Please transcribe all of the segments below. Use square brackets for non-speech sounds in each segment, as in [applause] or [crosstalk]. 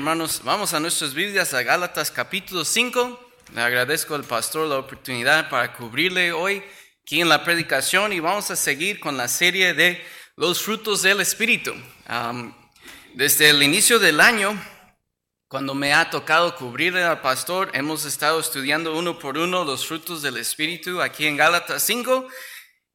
Hermanos, vamos a nuestras Biblias, a Gálatas capítulo 5. Le agradezco al pastor la oportunidad para cubrirle hoy aquí en la predicación y vamos a seguir con la serie de los frutos del Espíritu. desde el inicio del año, cuando me ha tocado cubrirle al pastor, hemos estado estudiando uno por uno los frutos del Espíritu aquí en Gálatas 5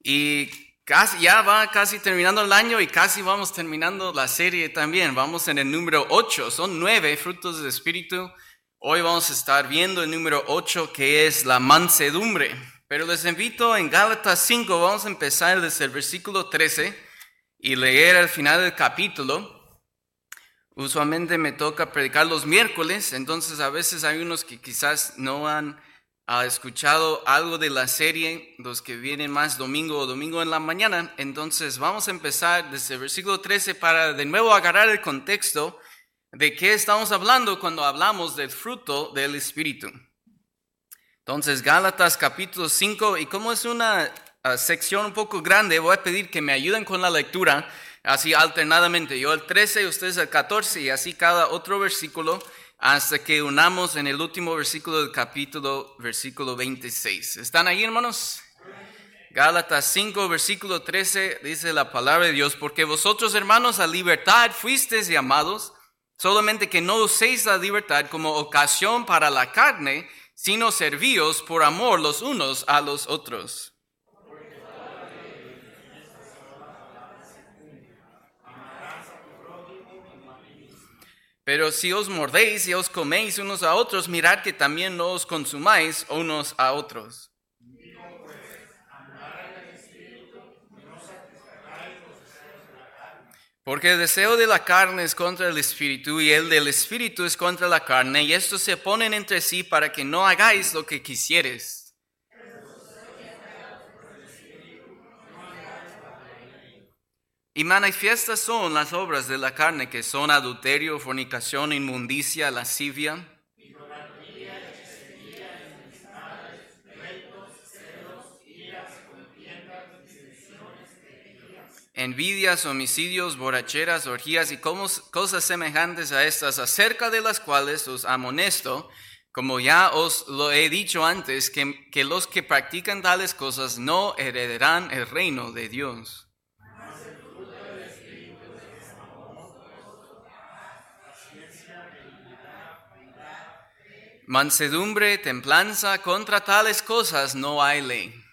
y Casi, ya va casi terminando el año y casi vamos terminando la serie también. Vamos en el número 8, son nueve frutos del Espíritu. Hoy vamos a estar viendo el número 8 que es la mansedumbre. Pero les invito en Gálatas 5, vamos a empezar desde el versículo 13 y leer al final del capítulo. Usualmente me toca predicar los miércoles, entonces a veces hay unos que quizás no han ha escuchado algo de la serie, los que vienen más domingo o domingo en la mañana, entonces vamos a empezar desde el versículo 13 para de nuevo agarrar el contexto de qué estamos hablando cuando hablamos del fruto del Espíritu. Entonces, Gálatas capítulo 5, y como es una ah, sección un poco grande, voy a pedir que me ayuden con la lectura, así alternadamente, yo el 13, ustedes el 14, y así cada otro versículo hasta que unamos en el último versículo del capítulo, versículo 26. ¿Están ahí, hermanos? Gálatas 5, versículo 13, dice la palabra de Dios, porque vosotros, hermanos, a libertad fuisteis llamados, solamente que no uséis la libertad como ocasión para la carne, sino servíos por amor los unos a los otros. Pero si os mordéis y os coméis unos a otros, mirad que también no os consumáis unos a otros. Porque el deseo de la carne es contra el espíritu y el del espíritu es contra la carne, y estos se ponen entre sí para que no hagáis lo que quisieres. Y manifiestas son las obras de la carne que son adulterio, fornicación, inmundicia, lascivia. envidias, homicidios, borracheras, orgías y cosas semejantes a estas, acerca de las cuales os amonesto, como ya os lo he dicho antes, que, que los que practican tales cosas no heredarán el reino de Dios. Mansedumbre, templanza, contra tales cosas no hay ley.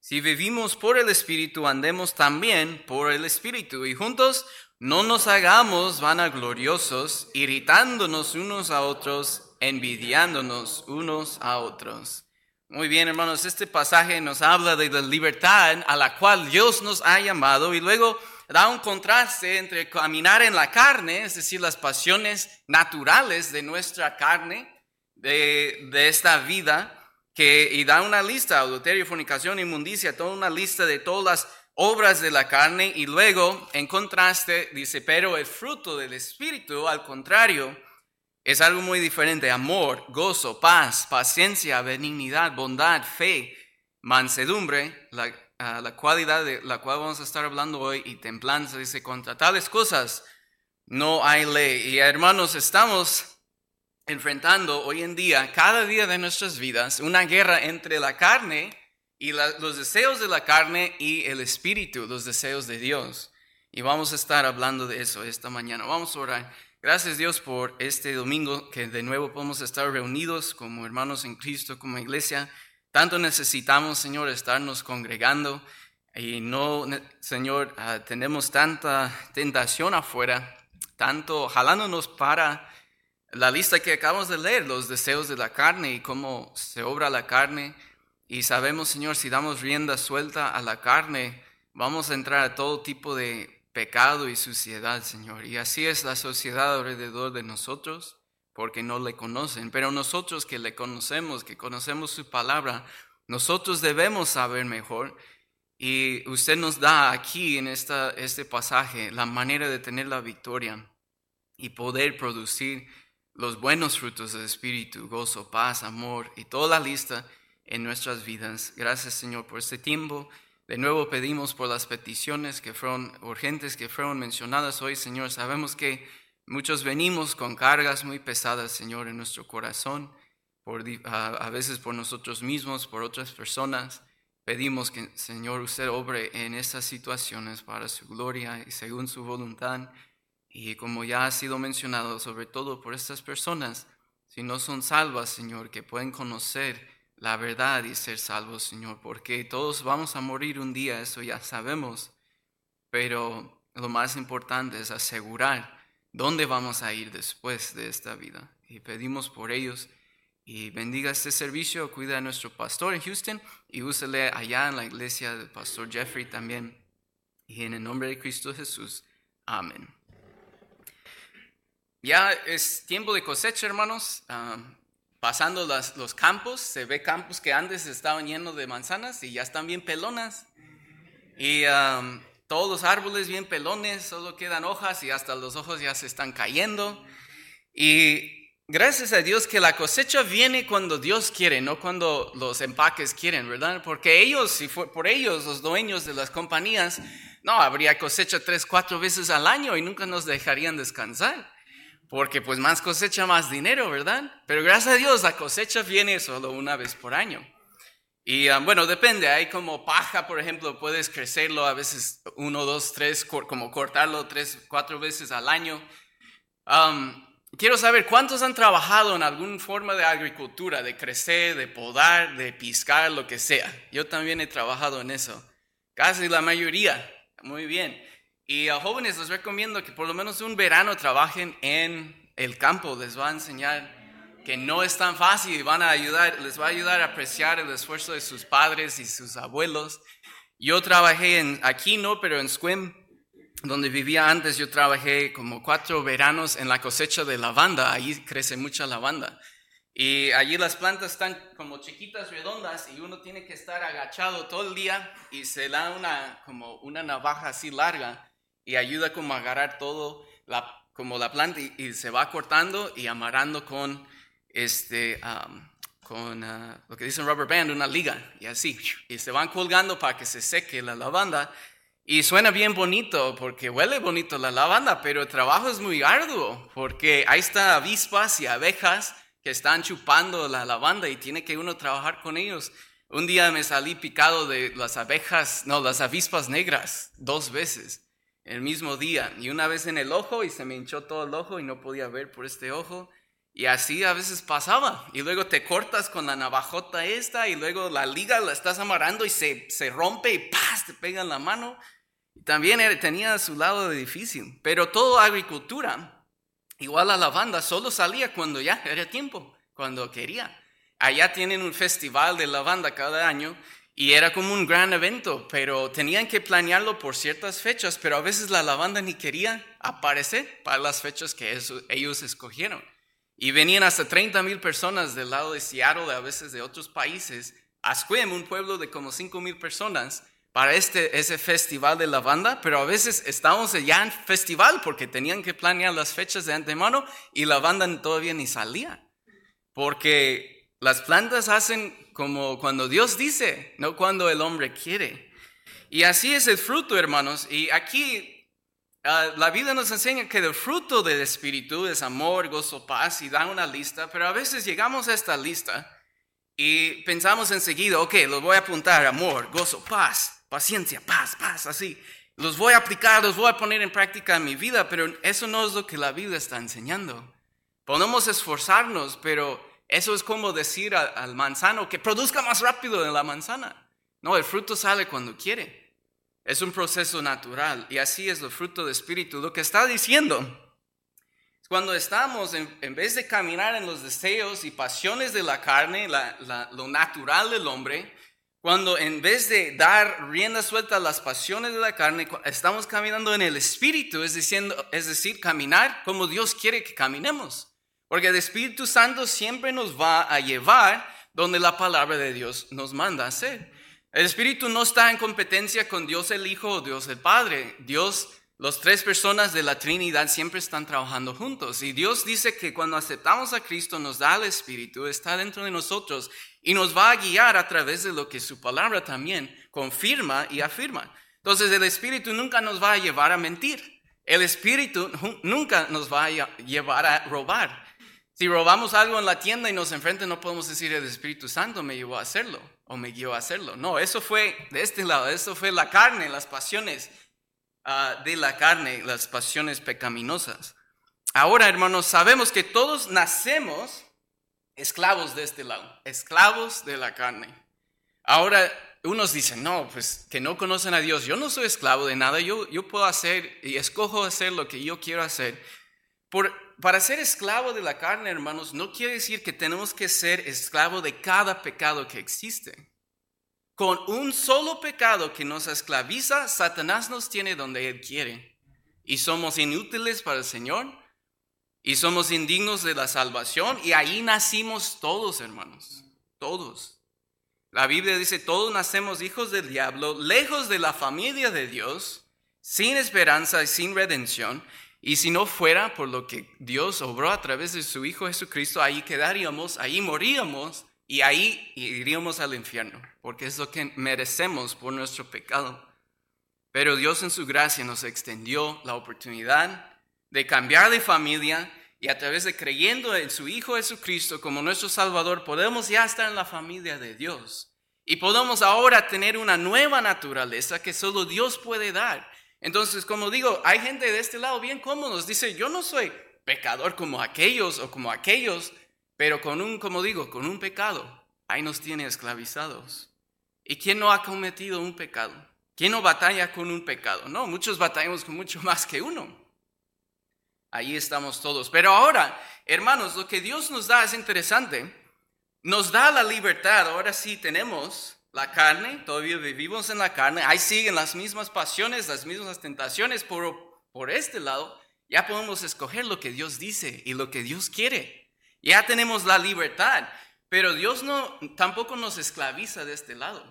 Si vivimos por el Espíritu, andemos también por el Espíritu. Y juntos no nos hagamos vanagloriosos, irritándonos unos a otros, envidiándonos unos a otros. Muy bien, hermanos, este pasaje nos habla de la libertad a la cual Dios nos ha llamado y luego da un contraste entre caminar en la carne, es decir, las pasiones naturales de nuestra carne, de, esta vida, que, y da una lista, adulterio, fornicación, inmundicia, toda una lista de todas las obras de la carne, y luego, en contraste, dice, pero el fruto del Espíritu, al contrario, es algo muy diferente, amor, gozo, paz, paciencia, benignidad, bondad, fe, mansedumbre, la, la cualidad de la cual vamos a estar hablando hoy y templanza, dice, contra tales cosas no hay ley. Y hermanos, estamos enfrentando hoy en día, cada día de nuestras vidas, una guerra entre la carne y los deseos de la carne y el espíritu, los deseos de Dios. Y vamos a estar hablando de eso esta mañana. Vamos a orar. Gracias Dios por este domingo que de nuevo podemos estar reunidos como hermanos en Cristo, como iglesia. Tanto necesitamos, Señor, estarnos congregando y no, Señor, ah, tenemos tanta tentación afuera, tanto jalándonos para la lista que acabamos de leer, los deseos de la carne y cómo se obra la carne. Y sabemos, Señor, si damos rienda suelta a la carne, vamos a entrar a todo tipo de pecado y suciedad, Señor. Y así es la sociedad alrededor de nosotros porque no le conocen. Pero nosotros que le conocemos, que conocemos su palabra, nosotros debemos saber mejor. Y usted nos da aquí en esta, este pasaje la manera de tener la victoria y poder producir los buenos frutos del Espíritu, gozo, paz, amor y toda la lista en nuestras vidas. Gracias Señor por este tiempo. De nuevo pedimos por las peticiones que fueron urgentes, que fueron mencionadas hoy, Señor. Sabemos que muchos venimos con cargas muy pesadas, Señor, en nuestro corazón, a veces por nosotros mismos, por otras personas. Pedimos que, Señor, usted obre en esas situaciones para su gloria y según su voluntad. Y como ya ha sido mencionado, sobre todo por estas personas, si no son salvas, Señor, que pueden conocer la verdad y ser salvos, Señor, porque todos vamos a morir un día, eso ya sabemos, pero lo más importante es asegurar dónde vamos a ir después de esta vida. Y pedimos por ellos y bendiga este servicio, cuida a nuestro pastor en Houston y úsele allá en la iglesia del pastor Jeffrey también. Y en el nombre de Cristo Jesús, amén. Ya es tiempo de cosecha, hermanos. Ah, pasando los campos, se ve campos que antes estaban llenos de manzanas y ya están bien pelonas. Y ah, todos los árboles bien pelones, solo quedan hojas y hasta los ojos ya se están cayendo. Y Gracias a Dios que la cosecha viene cuando Dios quiere, no cuando los empaques quieren, ¿verdad? Porque ellos, si fue por ellos, los dueños de las compañías, no, habría cosecha tres, cuatro veces al año y nunca nos dejarían descansar. Porque pues más cosecha, más dinero, ¿verdad? Pero gracias a Dios la cosecha viene solo una vez por año. Y ah, bueno, depende, hay como paja, por ejemplo, puedes crecerlo a veces uno, dos, tres, como cortarlo tres, cuatro veces al año. Quiero saber cuántos han trabajado en alguna forma de agricultura, de crecer, de podar, de piscar, lo que sea. Yo también he trabajado en eso. Casi la mayoría. Muy bien. Y a jóvenes les recomiendo que por lo menos un verano trabajen en el campo. Les va a enseñar que no es tan fácil van a ayudar, les va a ayudar a apreciar el esfuerzo de sus padres y sus abuelos. Yo trabajé aquí no, pero en Squim donde vivía antes, yo trabajé como cuatro veranos en la cosecha de lavanda. Ahí crece mucha lavanda. Y allí las plantas están como chiquitas, redondas, y uno tiene que estar agachado todo el día y se da una, como una navaja así larga y ayuda como a agarrar todo, la, como la planta, y, se va cortando y amarrando con, este, con uh, lo que dicen rubber band, una liga, y así. Y se van colgando para que se seque la lavanda y suena bien bonito porque huele bonito la lavanda, pero el trabajo es muy arduo porque ahí están avispas y abejas que están chupando la lavanda y tiene que uno trabajar con ellos. Un día me salí picado de las abejas, no, las avispas negras, dos veces, el mismo día. Y una vez en el ojo y se me hinchó todo el ojo y no podía ver por este ojo. Y así a veces pasaba. Y luego te cortas con la navajota esta y luego la liga la estás amarrando y se, se rompe y ¡paz! te pega en la mano. También tenía su lado difícil, pero toda agricultura, igual la lavanda, solo salía cuando ya era tiempo, cuando quería. Allá tienen un festival de lavanda cada año y era como un gran evento, pero tenían que planearlo por ciertas fechas, pero a veces la lavanda ni quería aparecer para las fechas que ellos escogieron. Y venían hasta 30 mil personas del lado de Seattle, a veces de otros países, a Squim, un pueblo de como 5 mil personas, para este, ese festival de lavanda, pero a veces estábamos ya en festival porque tenían que planear las fechas de antemano y la banda todavía ni salía. Porque las plantas hacen como cuando Dios dice, no cuando el hombre quiere. Y así es el fruto, hermanos. Y aquí ah, la vida nos enseña que el fruto del Espíritu es amor, gozo, paz y da una lista, pero a veces llegamos a esta lista y pensamos enseguida, ok, lo voy a apuntar, amor, gozo, paz paciencia, paz, paz, así. Los voy a aplicar, los voy a poner en práctica en mi vida, pero eso no es lo que la Biblia está enseñando. Podemos esforzarnos, pero eso es como decir al manzano que produzca más rápido de la manzana. No, el fruto sale cuando quiere. Es un proceso natural y así es el fruto del Espíritu. Lo que está diciendo cuando estamos, en, vez de caminar en los deseos y pasiones de la carne, lo natural del hombre, cuando en vez de dar rienda suelta a las pasiones de la carne, estamos caminando en el Espíritu, es, diciendo, es decir, caminar como Dios quiere que caminemos. Porque el Espíritu Santo siempre nos va a llevar donde la palabra de Dios nos manda hacer. El Espíritu no está en competencia con Dios el Hijo o Dios el Padre. Dios, las tres personas de la Trinidad siempre están trabajando juntos. Y Dios dice que cuando aceptamos a Cristo nos da el Espíritu, está dentro de nosotros y nos va a guiar a través de lo que su palabra también confirma y afirma. Entonces el Espíritu nunca nos va a llevar a mentir. El Espíritu nunca nos va a llevar a robar. Si robamos algo en la tienda y nos enfrentan, no podemos decir el Espíritu Santo me llevó a hacerlo o me guió a hacerlo. No, eso fue de este lado, eso fue la carne, las pasiones ah, de la carne, las pasiones pecaminosas. Ahora, hermanos, sabemos que todos nacemos esclavos de este lado, esclavos de la carne. Ahora, unos dicen, no, pues que no conocen a Dios, yo no soy esclavo de nada, yo, yo puedo hacer y escojo hacer lo que yo quiero hacer. Por, para ser esclavo de la carne, hermanos, no quiere decir que tenemos que ser esclavo de cada pecado que existe. Con un solo pecado que nos esclaviza, Satanás nos tiene donde Él quiere. Y somos inútiles para el Señor. Y somos indignos de la salvación. Y ahí nacimos todos, hermanos. Todos. La Biblia dice, todos nacemos hijos del diablo, lejos de la familia de Dios, sin esperanza y sin redención. Y si no fuera por lo que Dios obró a través de su Hijo Jesucristo, ahí quedaríamos, ahí moríamos y ahí iríamos al infierno, porque es lo que merecemos por nuestro pecado. Pero Dios en su gracia nos extendió la oportunidad de cambiar de familia y a través de creyendo en su Hijo Jesucristo como nuestro Salvador, podemos ya estar en la familia de Dios. Y podemos ahora tener una nueva naturaleza que solo Dios puede dar. Entonces, como digo, hay gente de este lado bien cómodos. Dice, yo no soy pecador como aquellos o como aquellos, pero con un, como digo, con un pecado, ahí nos tiene esclavizados. ¿Y quién no ha cometido un pecado? ¿Quién no batalla con un pecado? No, muchos batallamos con mucho más que uno. Ahí estamos todos. Pero ahora, hermanos, lo que Dios nos da es interesante. Nos da la libertad. Ahora sí tenemos la carne, todavía vivimos en la carne, ahí siguen las mismas pasiones, las mismas tentaciones, por, por este lado ya podemos escoger lo que Dios dice y lo que Dios quiere. Ya tenemos la libertad, pero Dios no tampoco nos esclaviza de este lado.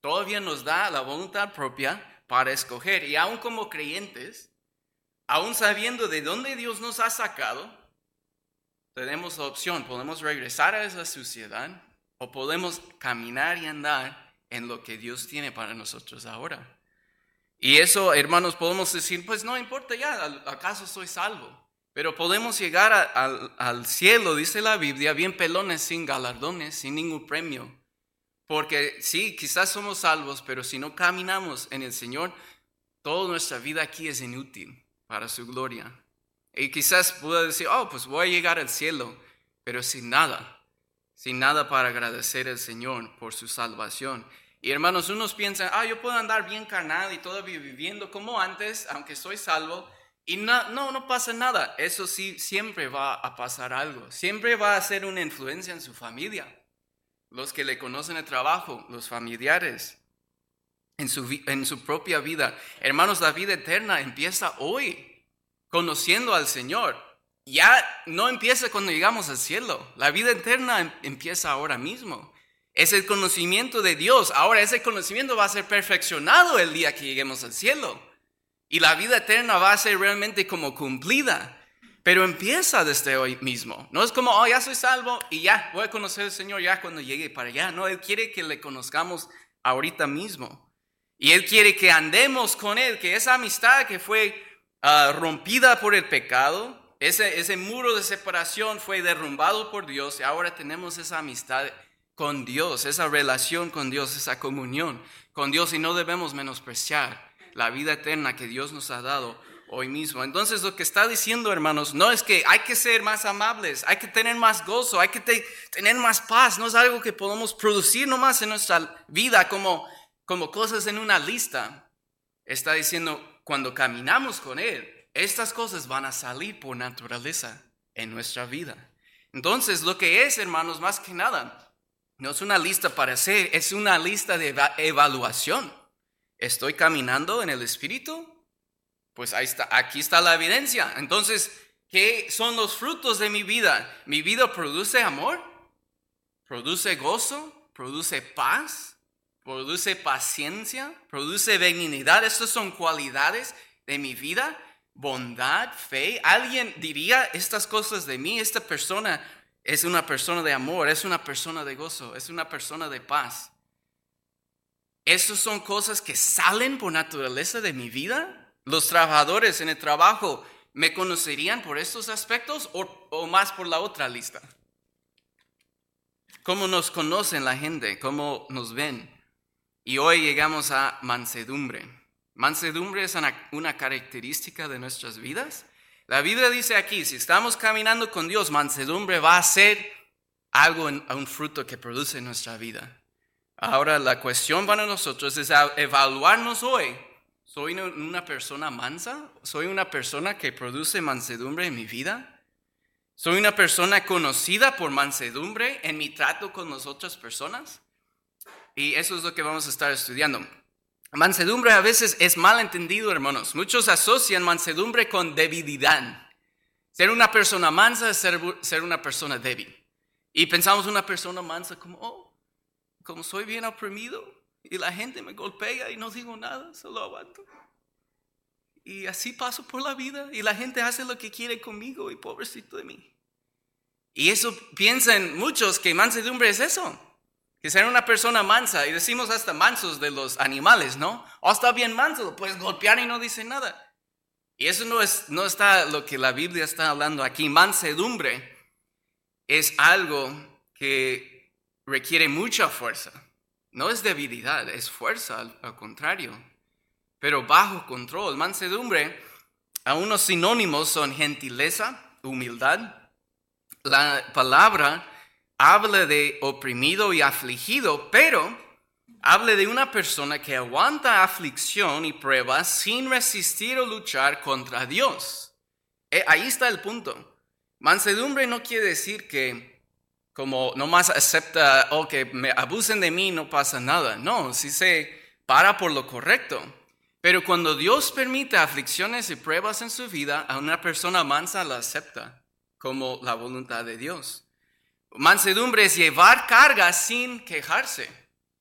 Todavía nos da la voluntad propia para escoger y aún como creyentes, aún sabiendo de dónde Dios nos ha sacado, tenemos la opción, podemos regresar a esa suciedad o podemos caminar y andar en lo que Dios tiene para nosotros ahora. Y eso, hermanos, podemos decir, pues no importa ya, ¿acaso soy salvo? Pero podemos llegar al cielo, dice la Biblia, bien pelones, sin galardones, sin ningún premio. Porque sí, quizás somos salvos, pero si no caminamos en el Señor, toda nuestra vida aquí es inútil para su gloria. Y quizás pueda decir, oh, pues voy a llegar al cielo, pero sin nada sin nada para agradecer al Señor por su salvación. Y hermanos, unos piensan, ah, yo puedo andar bien carnal y todavía viviendo como antes, aunque soy salvo, y no, no, pasa nada. Eso sí, siempre va a pasar algo. Siempre va a ser una influencia en su familia. Los que le conocen el trabajo, los familiares, en su, en su propia vida. Hermanos, la vida eterna empieza hoy, conociendo al Señor ya no empieza cuando llegamos al cielo. La vida eterna em, empieza ahora mismo. Es el conocimiento de Dios. Ahora ese conocimiento va a ser perfeccionado el día que lleguemos al cielo. Y la vida eterna va a ser realmente como cumplida. Pero empieza desde hoy mismo. No es como, oh, ya soy salvo y ya voy a conocer al Señor ya cuando llegue para allá. No, Él quiere que le conozcamos ahorita mismo. Y Él quiere que andemos con Él, que esa amistad que fue ah, rompida por el pecado, ese, muro de separación fue derrumbado por Dios y ahora tenemos esa amistad con Dios, esa relación con Dios, esa comunión con Dios y no debemos menospreciar la vida eterna que Dios nos ha dado hoy mismo. Entonces lo que está diciendo, hermanos, no es que hay que ser más amables, hay que tener más gozo, hay que tener más paz, no es algo que podemos producir nomás en nuestra vida como, como cosas en una lista. Está diciendo, cuando caminamos con Él, estas cosas van a salir por naturaleza en nuestra vida. Entonces, lo que es, hermanos, más que nada, no es una lista para hacer, es una lista de evaluación. ¿Estoy caminando en el Espíritu? Pues ahí está, aquí está la evidencia. Entonces, ¿qué son los frutos de mi vida? ¿Mi vida produce amor? ¿Produce gozo? ¿Produce paz? ¿Produce paciencia? ¿Produce benignidad? Estas son cualidades de mi vida bondad, fe. Alguien diría estas cosas de mí, esta persona es una persona de amor, es una persona de gozo, es una persona de paz. ¿Esas son cosas que salen por naturaleza de mi vida? ¿Los trabajadores en el trabajo me conocerían por estos aspectos o, o más por la otra lista? ¿Cómo nos conocen la gente? ¿Cómo nos ven? Y hoy llegamos a mansedumbre. Mansedumbre es una, característica de nuestras vidas. La Biblia dice aquí, si estamos caminando con Dios, mansedumbre va a ser algo, un fruto que produce en nuestra vida. Ahora la cuestión para nosotros es evaluarnos hoy. ¿Soy una persona mansa? ¿Soy una persona que produce mansedumbre en mi vida? ¿Soy una persona conocida por mansedumbre en mi trato con las otras personas? Y eso es lo que vamos a estar estudiando. Mansedumbre a veces es mal entendido, hermanos. Muchos asocian mansedumbre con debilidad. Ser una persona mansa es ser, ser una persona débil. Y pensamos una persona mansa como, oh, como soy bien oprimido y la gente me golpea y no digo nada, solo aguanto. Y así paso por la vida y la gente hace lo que quiere conmigo y pobrecito de mí. Y eso piensan muchos que mansedumbre es eso, que ser una persona mansa y decimos hasta mansos de los animales, ¿no? O oh, está bien manso, lo puedes golpear y no dice nada. Y eso no, es, no está lo que la Biblia está hablando aquí. Mansedumbre es algo que requiere mucha fuerza. No es debilidad, es fuerza, al, contrario. Pero bajo control, mansedumbre, a unos sinónimos son gentileza, humildad. La palabra habla de oprimido y afligido, pero habla de una persona que aguanta aflicción y pruebas sin resistir o luchar contra Dios. Eh, ahí está el punto. Mansedumbre no quiere decir que como nomás acepta, o que me abusen de mí, no pasa nada. No, si se para por lo correcto. Pero cuando Dios permite aflicciones y pruebas en su vida, a una persona mansa la acepta como la voluntad de Dios. Mansedumbre es llevar carga sin quejarse.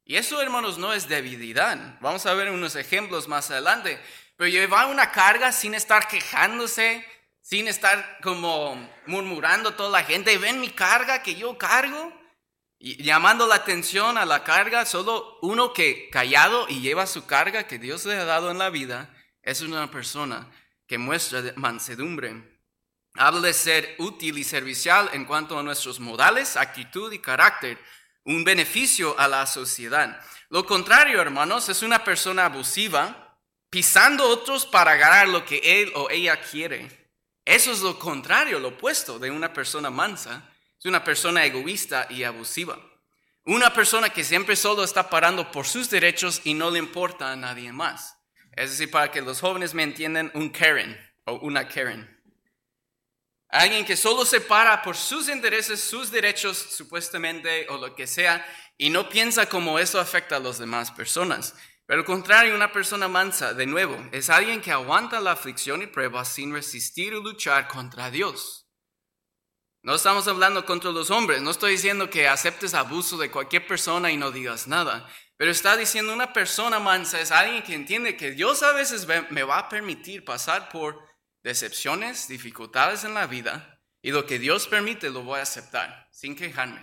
Y eso, hermanos, no es debilidad. Vamos a ver unos ejemplos más adelante. Pero llevar una carga sin estar quejándose, sin estar como murmurando toda la gente, ven mi carga que yo cargo, y llamando la atención a la carga, solo uno que callado y lleva su carga que Dios le ha dado en la vida, es una persona que muestra mansedumbre. Habla de ser útil y servicial en cuanto a nuestros modales, actitud y carácter, un beneficio a la sociedad. Lo contrario, hermanos, es una persona abusiva, pisando otros para ganar lo que él o ella quiere. Eso es lo contrario, lo opuesto de una persona mansa. Es una persona egoísta y abusiva. Una persona que siempre solo está parando por sus derechos y no le importa a nadie más. Es decir, para que los jóvenes me entiendan, un Karen o una Karen. Alguien que solo se para por sus intereses, sus derechos supuestamente o lo que sea, y no piensa cómo eso afecta a las demás personas. Pero al contrario, una persona mansa, de nuevo, es alguien que aguanta la aflicción y prueba sin resistir o luchar contra Dios. No estamos hablando contra los hombres, no estoy diciendo que aceptes abuso de cualquier persona y no digas nada, pero está diciendo una persona mansa es alguien que entiende que Dios a veces me va a permitir pasar por decepciones, dificultades en la vida, y lo que Dios permite lo voy a aceptar sin quejarme.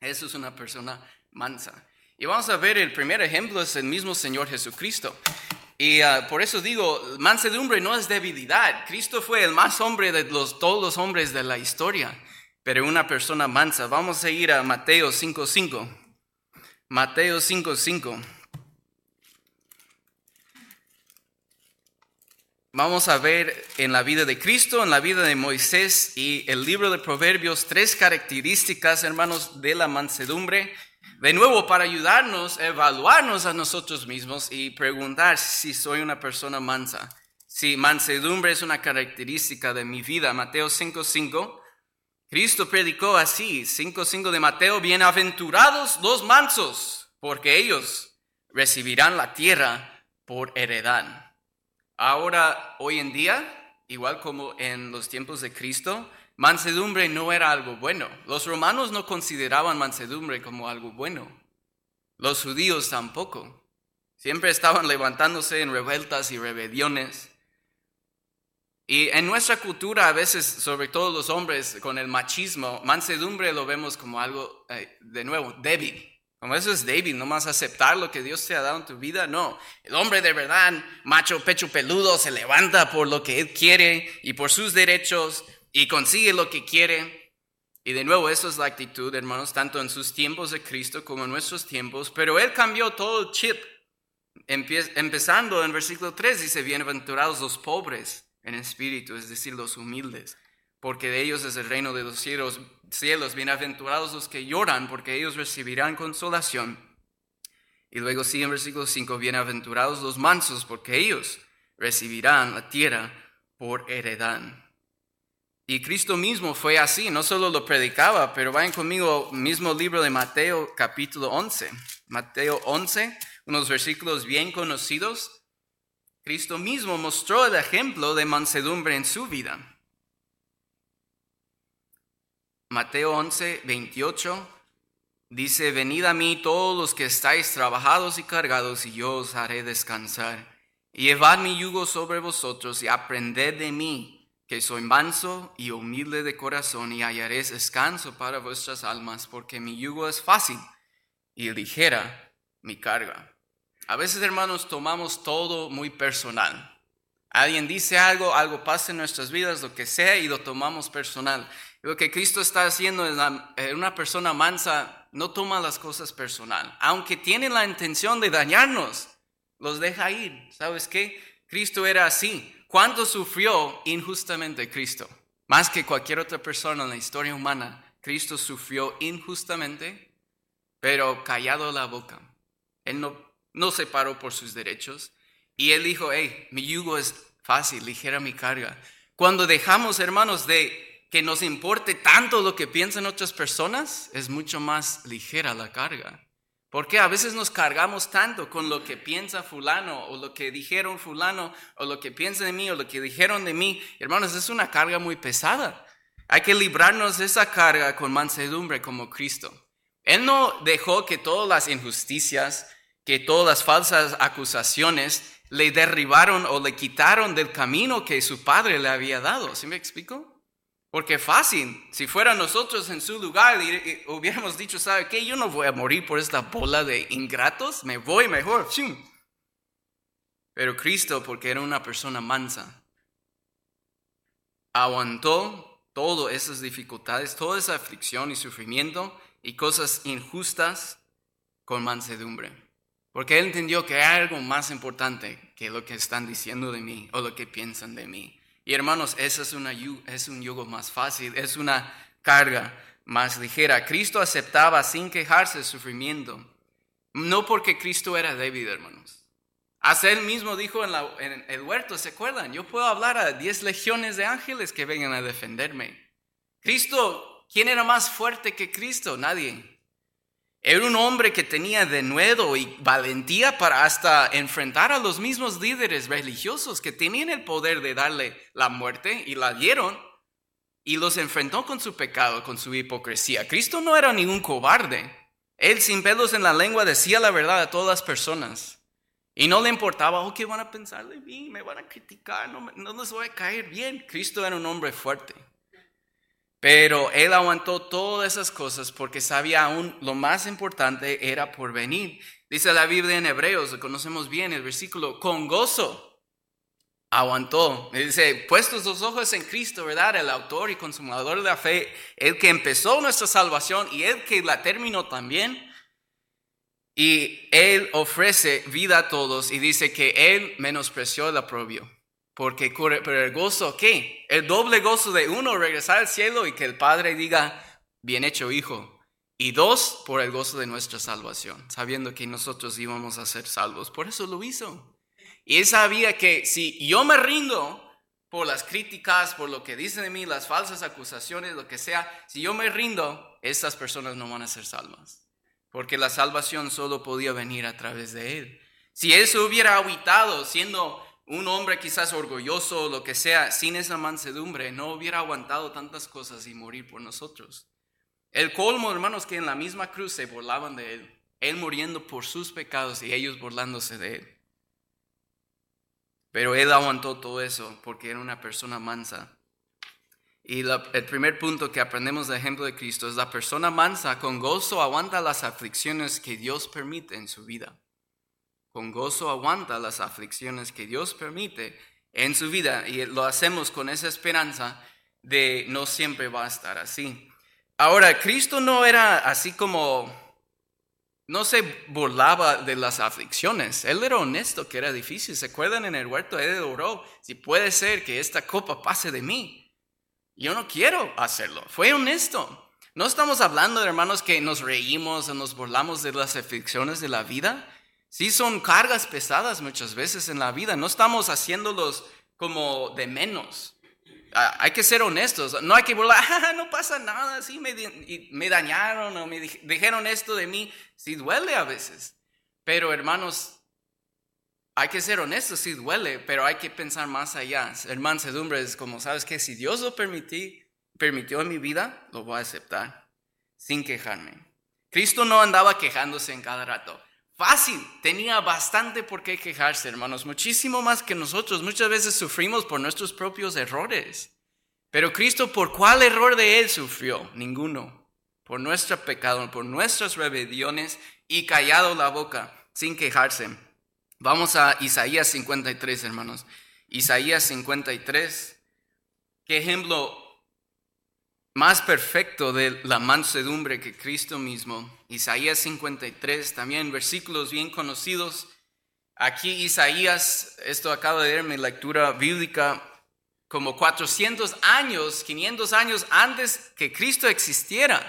Eso es una persona mansa. Y vamos a ver el primer ejemplo es el mismo Señor Jesucristo. Y ah, por eso digo, mansedumbre no es debilidad. Cristo fue el más hombre de los, todos los hombres de la historia, pero una persona mansa. Vamos a ir a Mateo 5.5. Mateo 5.5. Vamos a ver en la vida de Cristo, en la vida de Moisés y el libro de Proverbios tres características, hermanos, de la mansedumbre de nuevo, para ayudarnos a evaluarnos a nosotros mismos y preguntar si soy una persona mansa, si mansedumbre es una característica de mi vida. Mateo 5.5, Cristo predicó así, 5.5 de Mateo, bienaventurados los mansos, porque ellos recibirán la tierra por heredad. Ahora, hoy en día, igual como en los tiempos de Cristo, Mansedumbre no era algo bueno. Los romanos no consideraban mansedumbre como algo bueno. Los judíos tampoco. Siempre estaban levantándose en revueltas y rebeliones. Y en nuestra cultura, a veces, sobre todo los hombres, con el machismo, mansedumbre lo vemos como algo, eh, de nuevo, débil, Como eso es débil, no más aceptar lo que Dios te ha dado en tu vida. No, el hombre de verdad, macho, pecho peludo, se levanta por lo que él quiere y por sus derechos y consigue lo que quiere. Y de nuevo, eso es la actitud, hermanos, tanto en sus tiempos de Cristo como en nuestros tiempos. Pero Él cambió todo el chip. Empezando en versículo 3 dice, bienaventurados los pobres en espíritu, es decir, los humildes, porque de ellos es el reino de los cielos. Cielos. Bienaventurados los que lloran, porque ellos recibirán consolación. Y luego sigue en versículo 5, bienaventurados los mansos, porque ellos recibirán la tierra por heredad. Y Cristo mismo fue así, no solo lo predicaba, pero vayan conmigo, mismo libro de Mateo capítulo 11. Mateo 11, unos versículos bien conocidos. Cristo mismo mostró el ejemplo de mansedumbre en su vida. Mateo 11, 28 dice, venid a mí todos los que estáis trabajados y cargados, y yo os haré descansar. Llevad mi yugo sobre vosotros y aprended de mí que soy manso y humilde de corazón y hallaréis descanso para vuestras almas, porque mi yugo es fácil y ligera mi carga. A veces, hermanos, tomamos todo muy personal. Alguien dice algo, algo pasa en nuestras vidas, lo que sea, y lo tomamos personal. Lo que Cristo está haciendo es una persona mansa no toma las cosas personal. Aunque tiene la intención de dañarnos, los deja ir. ¿Sabes qué? Cristo era así. ¿Cuánto sufrió injustamente Cristo? Más que cualquier otra persona en la historia humana, Cristo sufrió injustamente, pero callado la boca. Él no, no se paró por sus derechos. Y él dijo, hey, mi yugo es fácil, ligera mi carga. Cuando dejamos, hermanos, de que nos importe tanto lo que piensan otras personas, es mucho más ligera la carga. Porque a veces nos cargamos tanto con lo que piensa fulano o lo que dijeron fulano o lo que piensa de mí o lo que dijeron de mí. Hermanos, es una carga muy pesada. Hay que librarnos de esa carga con mansedumbre como Cristo. Él no dejó que todas las injusticias, que todas las falsas acusaciones le derribaron o le quitaron del camino que su padre le había dado. ¿Sí me explico? Porque fácil, si fuera nosotros en su lugar, hubiéramos dicho, ¿sabe qué? Yo no voy a morir por esta bola de ingratos, me voy mejor. Pero Cristo, porque era una persona mansa, aguantó todas esas dificultades, toda esa aflicción y sufrimiento y cosas injustas con mansedumbre. Porque él entendió que hay algo más importante que lo que están diciendo de mí o lo que piensan de mí. Y hermanos, ese es, una, es un yugo más fácil, es una carga más ligera. Cristo aceptaba sin quejarse el sufrimiento, no porque Cristo era débil, hermanos. Hasta él mismo dijo en, en el huerto, ¿se acuerdan? Yo puedo hablar a diez legiones de ángeles que vengan a defenderme. Cristo, ¿quién era más fuerte que Cristo? Nadie. Era un hombre que tenía denuedo y valentía para hasta enfrentar a los mismos líderes religiosos que tenían el poder de darle la muerte y la dieron y los enfrentó con su pecado, con su hipocresía. Cristo no era ningún cobarde. Él sin pelos en la lengua decía la verdad a todas las personas. Y no le importaba, oh, ¿qué van a pensar de mí? Me van a criticar, no, no les voy a caer bien. Cristo era un hombre fuerte. Pero él aguantó todas esas cosas porque sabía aún lo más importante era por venir. Dice la Biblia en Hebreos, lo conocemos bien, el versículo, con gozo aguantó. Dice, puestos los ojos en Cristo, ¿verdad? El autor y consumador de la fe, el que empezó nuestra salvación y el que la terminó también. Y él ofrece vida a todos y dice que él menospreció el aprobio. Porque pero el gozo, ¿qué? El doble gozo de uno, regresar al cielo y que el Padre diga, bien hecho hijo. Y dos, por el gozo de nuestra salvación, sabiendo que nosotros íbamos a ser salvos. Por eso lo hizo. Y él sabía que si yo me rindo por las críticas, por lo que dicen de mí, las falsas acusaciones, lo que sea, si yo me rindo, estas personas no van a ser salvas. Porque la salvación solo podía venir a través de él. Si él se hubiera aguitado siendo un hombre quizás orgulloso lo que sea, sin esa mansedumbre, no hubiera aguantado tantas cosas y morir por nosotros. El colmo, hermanos, que en la misma cruz se burlaban de él, él muriendo por sus pecados y ellos burlándose de él. Pero él aguantó todo eso porque era una persona mansa. Y el primer punto que aprendemos del ejemplo de Cristo es la persona mansa con gozo aguanta las aflicciones que Dios permite en su vida. Con gozo aguanta las aflicciones que Dios permite en su vida y lo hacemos con esa esperanza de no siempre va a estar así. Ahora, Cristo no era así como, no se burlaba de las aflicciones. Él era honesto que era difícil. ¿Se acuerdan en el huerto? Él oró, si puede ser que esta copa pase de mí. Yo no quiero hacerlo. Fue honesto. No estamos hablando hermanos que nos reímos o nos burlamos de las aflicciones de la vida. Sí son cargas pesadas muchas veces en la vida. No estamos haciéndolos como de menos. Ah, hay que ser honestos. No hay que burlar, ah, no pasa nada, sí me, me dañaron o me dijeron esto de mí. Sí duele a veces. Pero hermanos, hay que ser honestos, sí duele, pero hay que pensar más allá. Ser mansedumbre es como, ¿sabes que Si Dios lo permití, permitió en mi vida, lo voy a aceptar sin quejarme. Cristo no andaba quejándose en cada rato. Fácil, tenía bastante por qué quejarse, hermanos, muchísimo más que nosotros. Muchas veces sufrimos por nuestros propios errores. Pero Cristo, ¿por cuál error de Él sufrió? Ninguno. Por nuestro pecado, por nuestras rebeliones y callado la boca, sin quejarse. Vamos a Isaías 53, hermanos. Isaías 53. ¿Qué ejemplo más perfecto de la mansedumbre que Cristo mismo. Isaías 53, también versículos bien conocidos. Aquí Isaías, esto acaba de ver mi lectura bíblica, como 400 años, 500 años antes que Cristo existiera.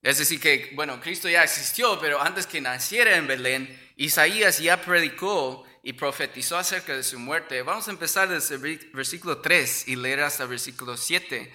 Es decir, que, bueno, Cristo ya existió, pero antes que naciera en Belén, Isaías ya predicó y profetizó acerca de su muerte. Vamos a empezar desde el versículo 3 y leer hasta el versículo 7.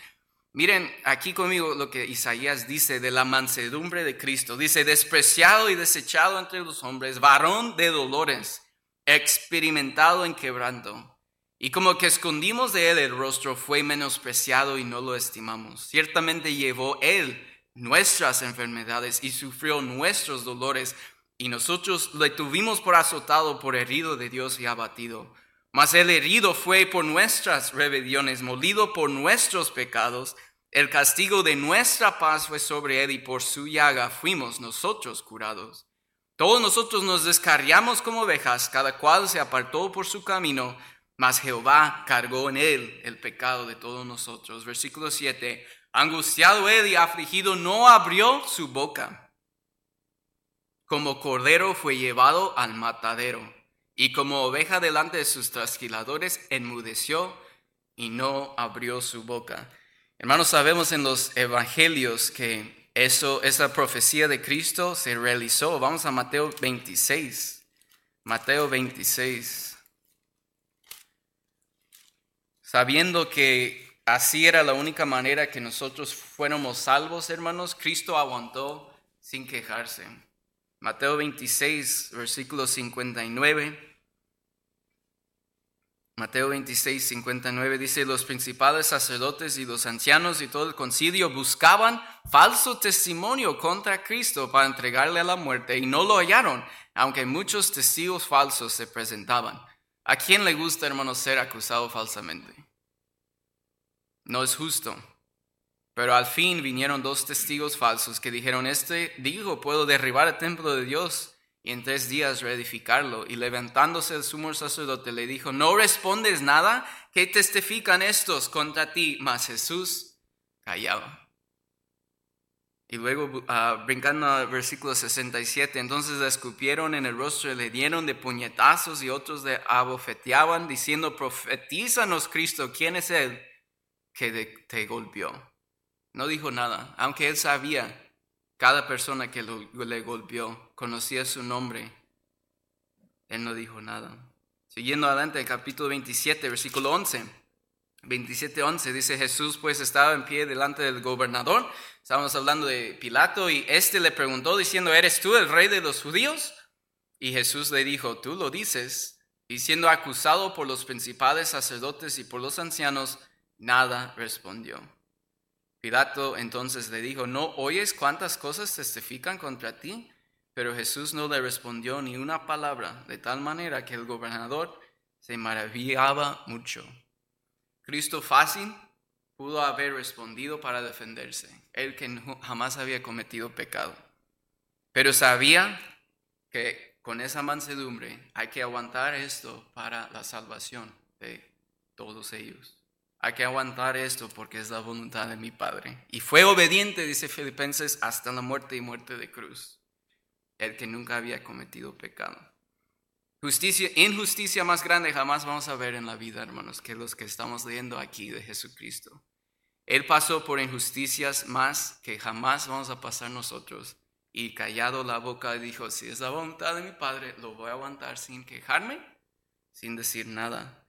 Miren aquí conmigo lo que Isaías dice de la mansedumbre de Cristo. Dice, despreciado y desechado entre los hombres, varón de dolores, experimentado en quebranto. Y como que escondimos de él el rostro, fue menospreciado y no lo estimamos. Ciertamente llevó él nuestras enfermedades y sufrió nuestros dolores, y nosotros le tuvimos por azotado, por herido de Dios y abatido. Mas el herido fue por nuestras rebeliones, molido por nuestros pecados. El castigo de nuestra paz fue sobre él y por su llaga fuimos nosotros curados. Todos nosotros nos descarriamos como ovejas, cada cual se apartó por su camino, mas Jehová cargó en él el pecado de todos nosotros. Versículo 7. Angustiado él y afligido no abrió su boca. Como cordero fue llevado al matadero y como oveja delante de sus trasquiladores, enmudeció y no abrió su boca. Hermanos, sabemos en los evangelios que eso, esa profecía de Cristo se realizó. Vamos a Mateo 26. Mateo 26. Sabiendo que así era la única manera que nosotros fuéramos salvos, hermanos, Cristo aguantó sin quejarse. Mateo 26, versículo 59. Mateo 26, 59 dice, los principales sacerdotes y los ancianos y todo el concilio buscaban falso testimonio contra Cristo para entregarle a la muerte y no lo hallaron, aunque muchos testigos falsos se presentaban. ¿A quién le gusta, hermano, ser acusado falsamente? No es justo. Pero al fin vinieron dos testigos falsos que dijeron, este dijo, puedo derribar el templo de Dios y en tres días reedificarlo. Y levantándose el sumo sacerdote le dijo, ¿no respondes nada? ¿Qué testifican estos contra ti? Mas Jesús callaba. Y luego, ah, brincando al versículo 67, entonces le escupieron en el rostro le dieron de puñetazos y otros le abofeteaban, diciendo, profetízanos Cristo, ¿quién es él que te golpeó? No dijo nada, aunque él sabía cada persona que le golpeó conocía su nombre. Él no dijo nada. Siguiendo adelante, el capítulo 27, versículo 11. 27, 11 dice Jesús pues estaba en pie delante del gobernador. Estábamos hablando de Pilato y éste le preguntó diciendo, ¿eres tú el rey de los judíos? Y Jesús le dijo, tú lo dices. Y siendo acusado por los principales sacerdotes y por los ancianos, nada respondió. Pilato entonces le dijo, ¿no oyes cuántas cosas testifican contra ti? Pero Jesús no le respondió ni una palabra, de tal manera que el gobernador se maravillaba mucho. Cristo fácil pudo haber respondido para defenderse, él que jamás había cometido pecado. Pero sabía que con esa mansedumbre hay que aguantar esto para la salvación de todos ellos. Hay que aguantar esto porque es la voluntad de mi Padre. Y fue obediente, dice Filipenses, hasta la muerte y muerte de cruz. El que nunca había cometido pecado. Justicia, injusticia más grande jamás vamos a ver en la vida, hermanos, que los que estamos leyendo aquí de Jesucristo. Él pasó por injusticias más que jamás vamos a pasar nosotros. Y callado la boca dijo, si es la voluntad de mi Padre, lo voy a aguantar sin quejarme, sin decir nada.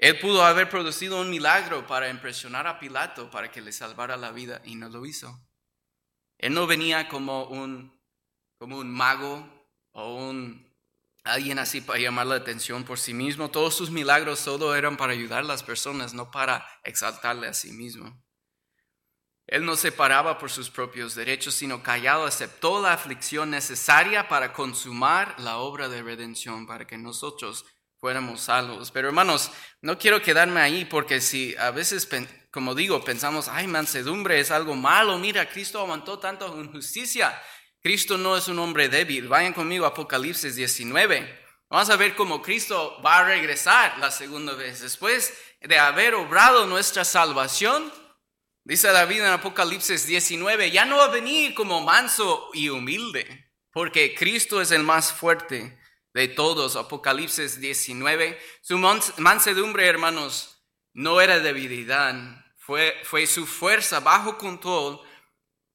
Él pudo haber producido un milagro para impresionar a Pilato para que le salvara la vida y no lo hizo. Él no venía como un, como un mago o un alguien así para llamar la atención por sí mismo. Todos sus milagros solo eran para ayudar a las personas, no para exaltarle a sí mismo. Él no se paraba por sus propios derechos, sino callado aceptó la aflicción necesaria para consumar la obra de redención, para que nosotros fuéramos salvos. Pero hermanos, no quiero quedarme ahí porque si a veces, como digo, pensamos, ay, mansedumbre es algo malo, mira, Cristo aguantó tanto injusticia. Cristo no es un hombre débil. Vayan conmigo a Apocalipsis 19. Vamos a ver cómo Cristo va a regresar la segunda vez. Después de haber obrado nuestra salvación, dice David en Apocalipsis 19, ya no va a venir como manso y humilde, porque Cristo es el más fuerte de todos, Apocalipsis 19. Su mansedumbre, hermanos, no era debilidad, fue, fue su fuerza bajo control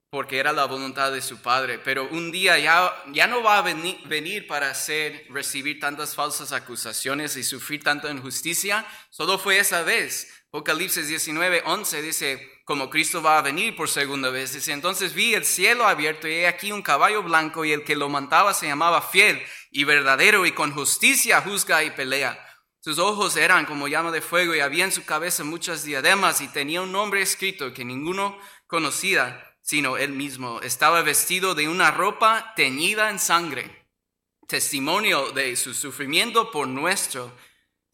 porque era la voluntad de su Padre. Pero un día ya, ya no va a venir, venir para hacer, recibir tantas falsas acusaciones y sufrir tanta injusticia. Solo fue esa vez. Apocalipsis 19, 11 dice, como Cristo va a venir por segunda vez, dice, entonces vi el cielo abierto y he aquí un caballo blanco y el que lo montaba se llamaba fiel y verdadero y con justicia juzga y pelea. Sus ojos eran como llama de fuego y había en su cabeza muchas diademas y tenía un nombre escrito que ninguno conocía sino él mismo. Estaba vestido de una ropa teñida en sangre, testimonio de su sufrimiento por nuestro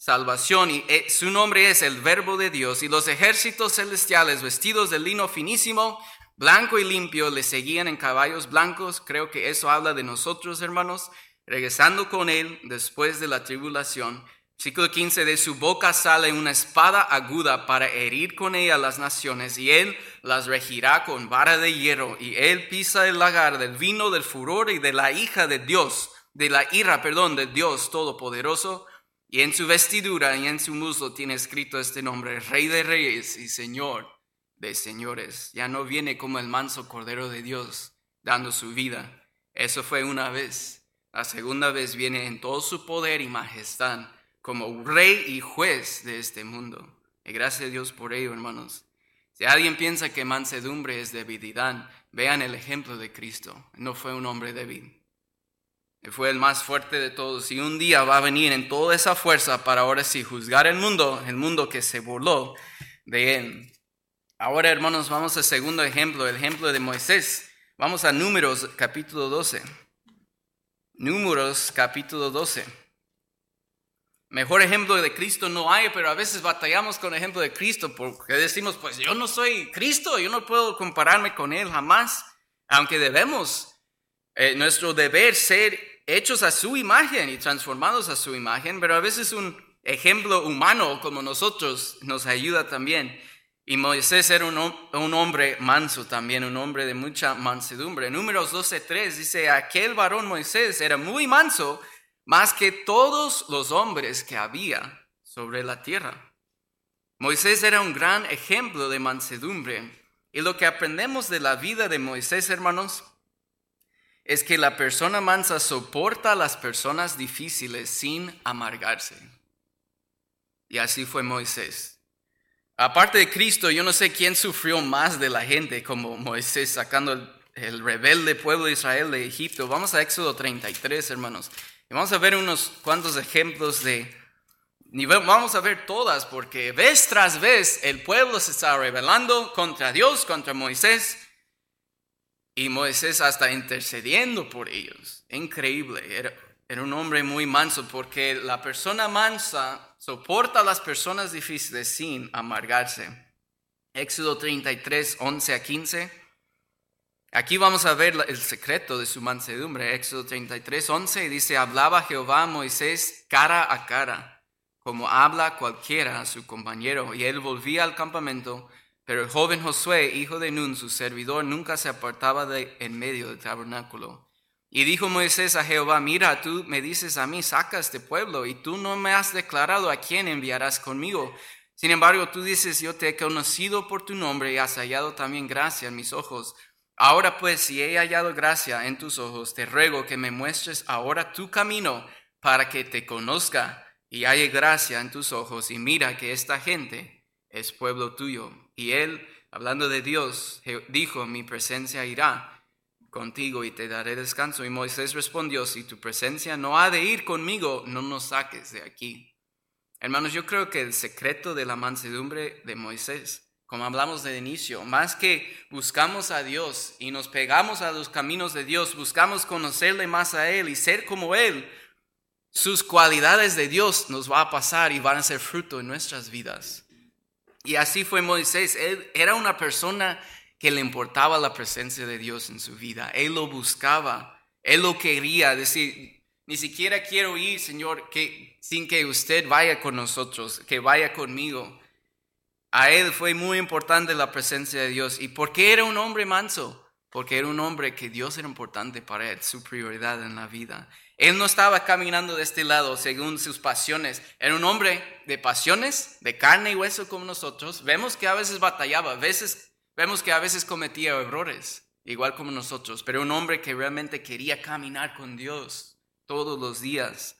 salvación y eh, su nombre es el verbo de Dios y los ejércitos celestiales vestidos de lino finísimo, blanco y limpio le seguían en caballos blancos. Creo que eso habla de nosotros, hermanos, regresando con él después de la tribulación. Versículo 15, de su boca sale una espada aguda para herir con ella las naciones y él las regirá con vara de hierro y él pisa el lagar del vino del furor y de la hija de Dios, de la ira, perdón, de Dios Todopoderoso y en su vestidura y en su muslo tiene escrito este nombre, Rey de Reyes y Señor de Señores. Ya no viene como el manso Cordero de Dios dando su vida. Eso fue una vez. La segunda vez viene en todo su poder y majestad como rey y juez de este mundo. Y gracias a Dios por ello, hermanos. Si alguien piensa que mansedumbre es debilidad, vean el ejemplo de Cristo. No fue un hombre débil fue el más fuerte de todos y un día va a venir en toda esa fuerza para ahora sí juzgar el mundo, el mundo que se burló de él. Ahora, hermanos, vamos al segundo ejemplo, el ejemplo de Moisés. Vamos a Números capítulo 12. Números capítulo 12. Mejor ejemplo de Cristo no hay, pero a veces batallamos con el ejemplo de Cristo porque decimos, pues yo no soy Cristo, yo no puedo compararme con Él jamás, aunque debemos eh, nuestro deber ser hechos a su imagen y transformados a su imagen, pero a veces un ejemplo humano como nosotros nos ayuda también. Y Moisés era un, hombre manso también, un hombre de mucha mansedumbre. Números 12.3 dice, aquel varón Moisés era muy manso, más que todos los hombres que había sobre la tierra. Moisés era un gran ejemplo de mansedumbre. Y lo que aprendemos de la vida de Moisés, hermanos, es que la persona mansa soporta a las personas difíciles sin amargarse. Y así fue Moisés. Aparte de Cristo, yo no sé quién sufrió más de la gente como Moisés sacando el, rebelde pueblo de Israel de Egipto. Vamos a Éxodo 33, hermanos. Y vamos a ver unos cuantos ejemplos de... Vamos a ver todas porque vez tras vez el pueblo se está rebelando contra Dios, contra Moisés. Y Moisés hasta intercediendo por ellos. Increíble. Era, era, un hombre muy manso porque la persona mansa soporta a las personas difíciles sin amargarse. Éxodo 33, 11 a 15. Aquí vamos a ver el secreto de su mansedumbre. Éxodo 33, 11 dice, hablaba Jehová a Moisés cara a cara, como habla cualquiera a su compañero. Y él volvía al campamento, pero el joven Josué, hijo de Nun, su servidor, nunca se apartaba de en medio del tabernáculo. Y dijo Moisés a Jehová, mira, tú me dices a mí, saca este pueblo, y tú no me has declarado a quién enviarás conmigo. Sin embargo, tú dices, yo te he conocido por tu nombre y has hallado también gracia en mis ojos. Ahora pues, si he hallado gracia en tus ojos, te ruego que me muestres ahora tu camino para que te conozca y halle gracia en tus ojos. Y mira que esta gente es pueblo tuyo. Y él, hablando de Dios, dijo, mi presencia irá contigo y te daré descanso. Y Moisés respondió, si tu presencia no ha de ir conmigo, no nos saques de aquí. Hermanos, yo creo que el secreto de la mansedumbre de Moisés, como hablamos de inicio, más que buscamos a Dios y nos pegamos a los caminos de Dios, buscamos conocerle más a Él y ser como Él, sus cualidades de Dios nos va a pasar y van a ser fruto en nuestras vidas. Y así fue Moisés. Él era una persona que le importaba la presencia de Dios en su vida. Él lo buscaba, él lo quería, decir, ni siquiera quiero ir, Señor, que, sin que usted vaya con nosotros, que vaya conmigo. A él fue muy importante la presencia de Dios. ¿Y por qué era un hombre manso? Porque era un hombre que Dios era importante para él, su prioridad en la vida. Él no estaba caminando de este lado según sus pasiones. Era un hombre de pasiones, de carne y hueso como nosotros. Vemos que a veces batallaba, a veces Vemos que a veces cometía errores, igual como nosotros, pero un hombre que realmente quería caminar con Dios todos los días.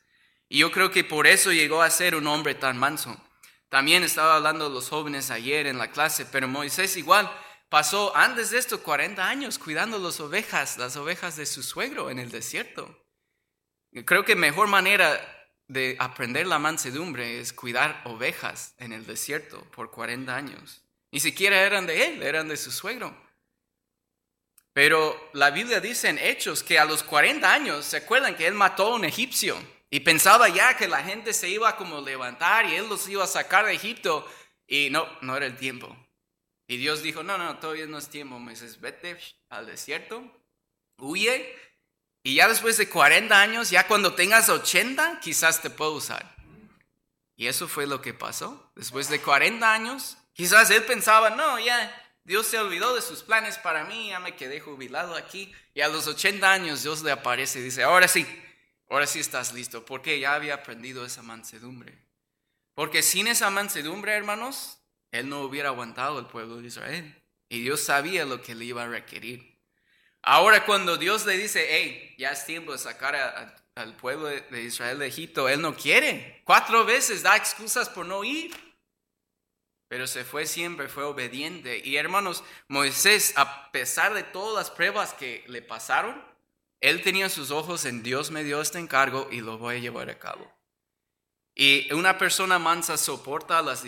Y yo creo que por eso llegó a ser un hombre tan manso. También estaba hablando de los jóvenes ayer en la clase, pero Moisés igual pasó antes de esto 40 años cuidando las ovejas, las ovejas de su suegro en el desierto. Creo que mejor manera de aprender la mansedumbre es cuidar ovejas en el desierto por 40 años. Ni siquiera eran de él, eran de su suegro. Pero la Biblia dice en Hechos que a los 40 años, ¿se acuerdan que él mató a un egipcio? Y pensaba ya que la gente se iba como levantar y él los iba a sacar de Egipto. Y no, no era el tiempo. Y Dios dijo, no, no, todavía no es tiempo. Moisés, vete al desierto, huye. Y ya después de 40 años, ya cuando tengas 80, quizás te puedo usar. Y eso fue lo que pasó. Después de 40 años, Quizás él pensaba, no, ya Dios se olvidó de sus planes para mí, ya me quedé jubilado aquí. Y a los 80 años Dios le aparece y dice, ahora sí, ahora sí estás listo, porque ya había aprendido esa mansedumbre. Porque sin esa mansedumbre, hermanos, él no hubiera aguantado el pueblo de Israel. Y Dios sabía lo que le iba a requerir. Ahora cuando Dios le dice, hey, ya es tiempo de sacar al pueblo de Israel de Egipto, él no quiere. Cuatro veces da excusas por no ir pero se fue siempre, fue obediente. Y hermanos, Moisés, a pesar de todas las pruebas que le pasaron, él tenía sus ojos en Dios me dio este encargo y lo voy a llevar a cabo. Y una persona mansa soporta las,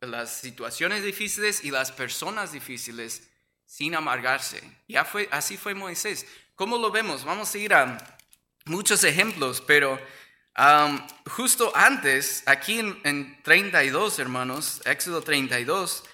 las situaciones difíciles y las personas difíciles sin amargarse. Ya fue, así fue Moisés. ¿Cómo lo vemos? Vamos a ir a muchos ejemplos, pero justo antes, aquí en, 32, hermanos, Éxodo 32,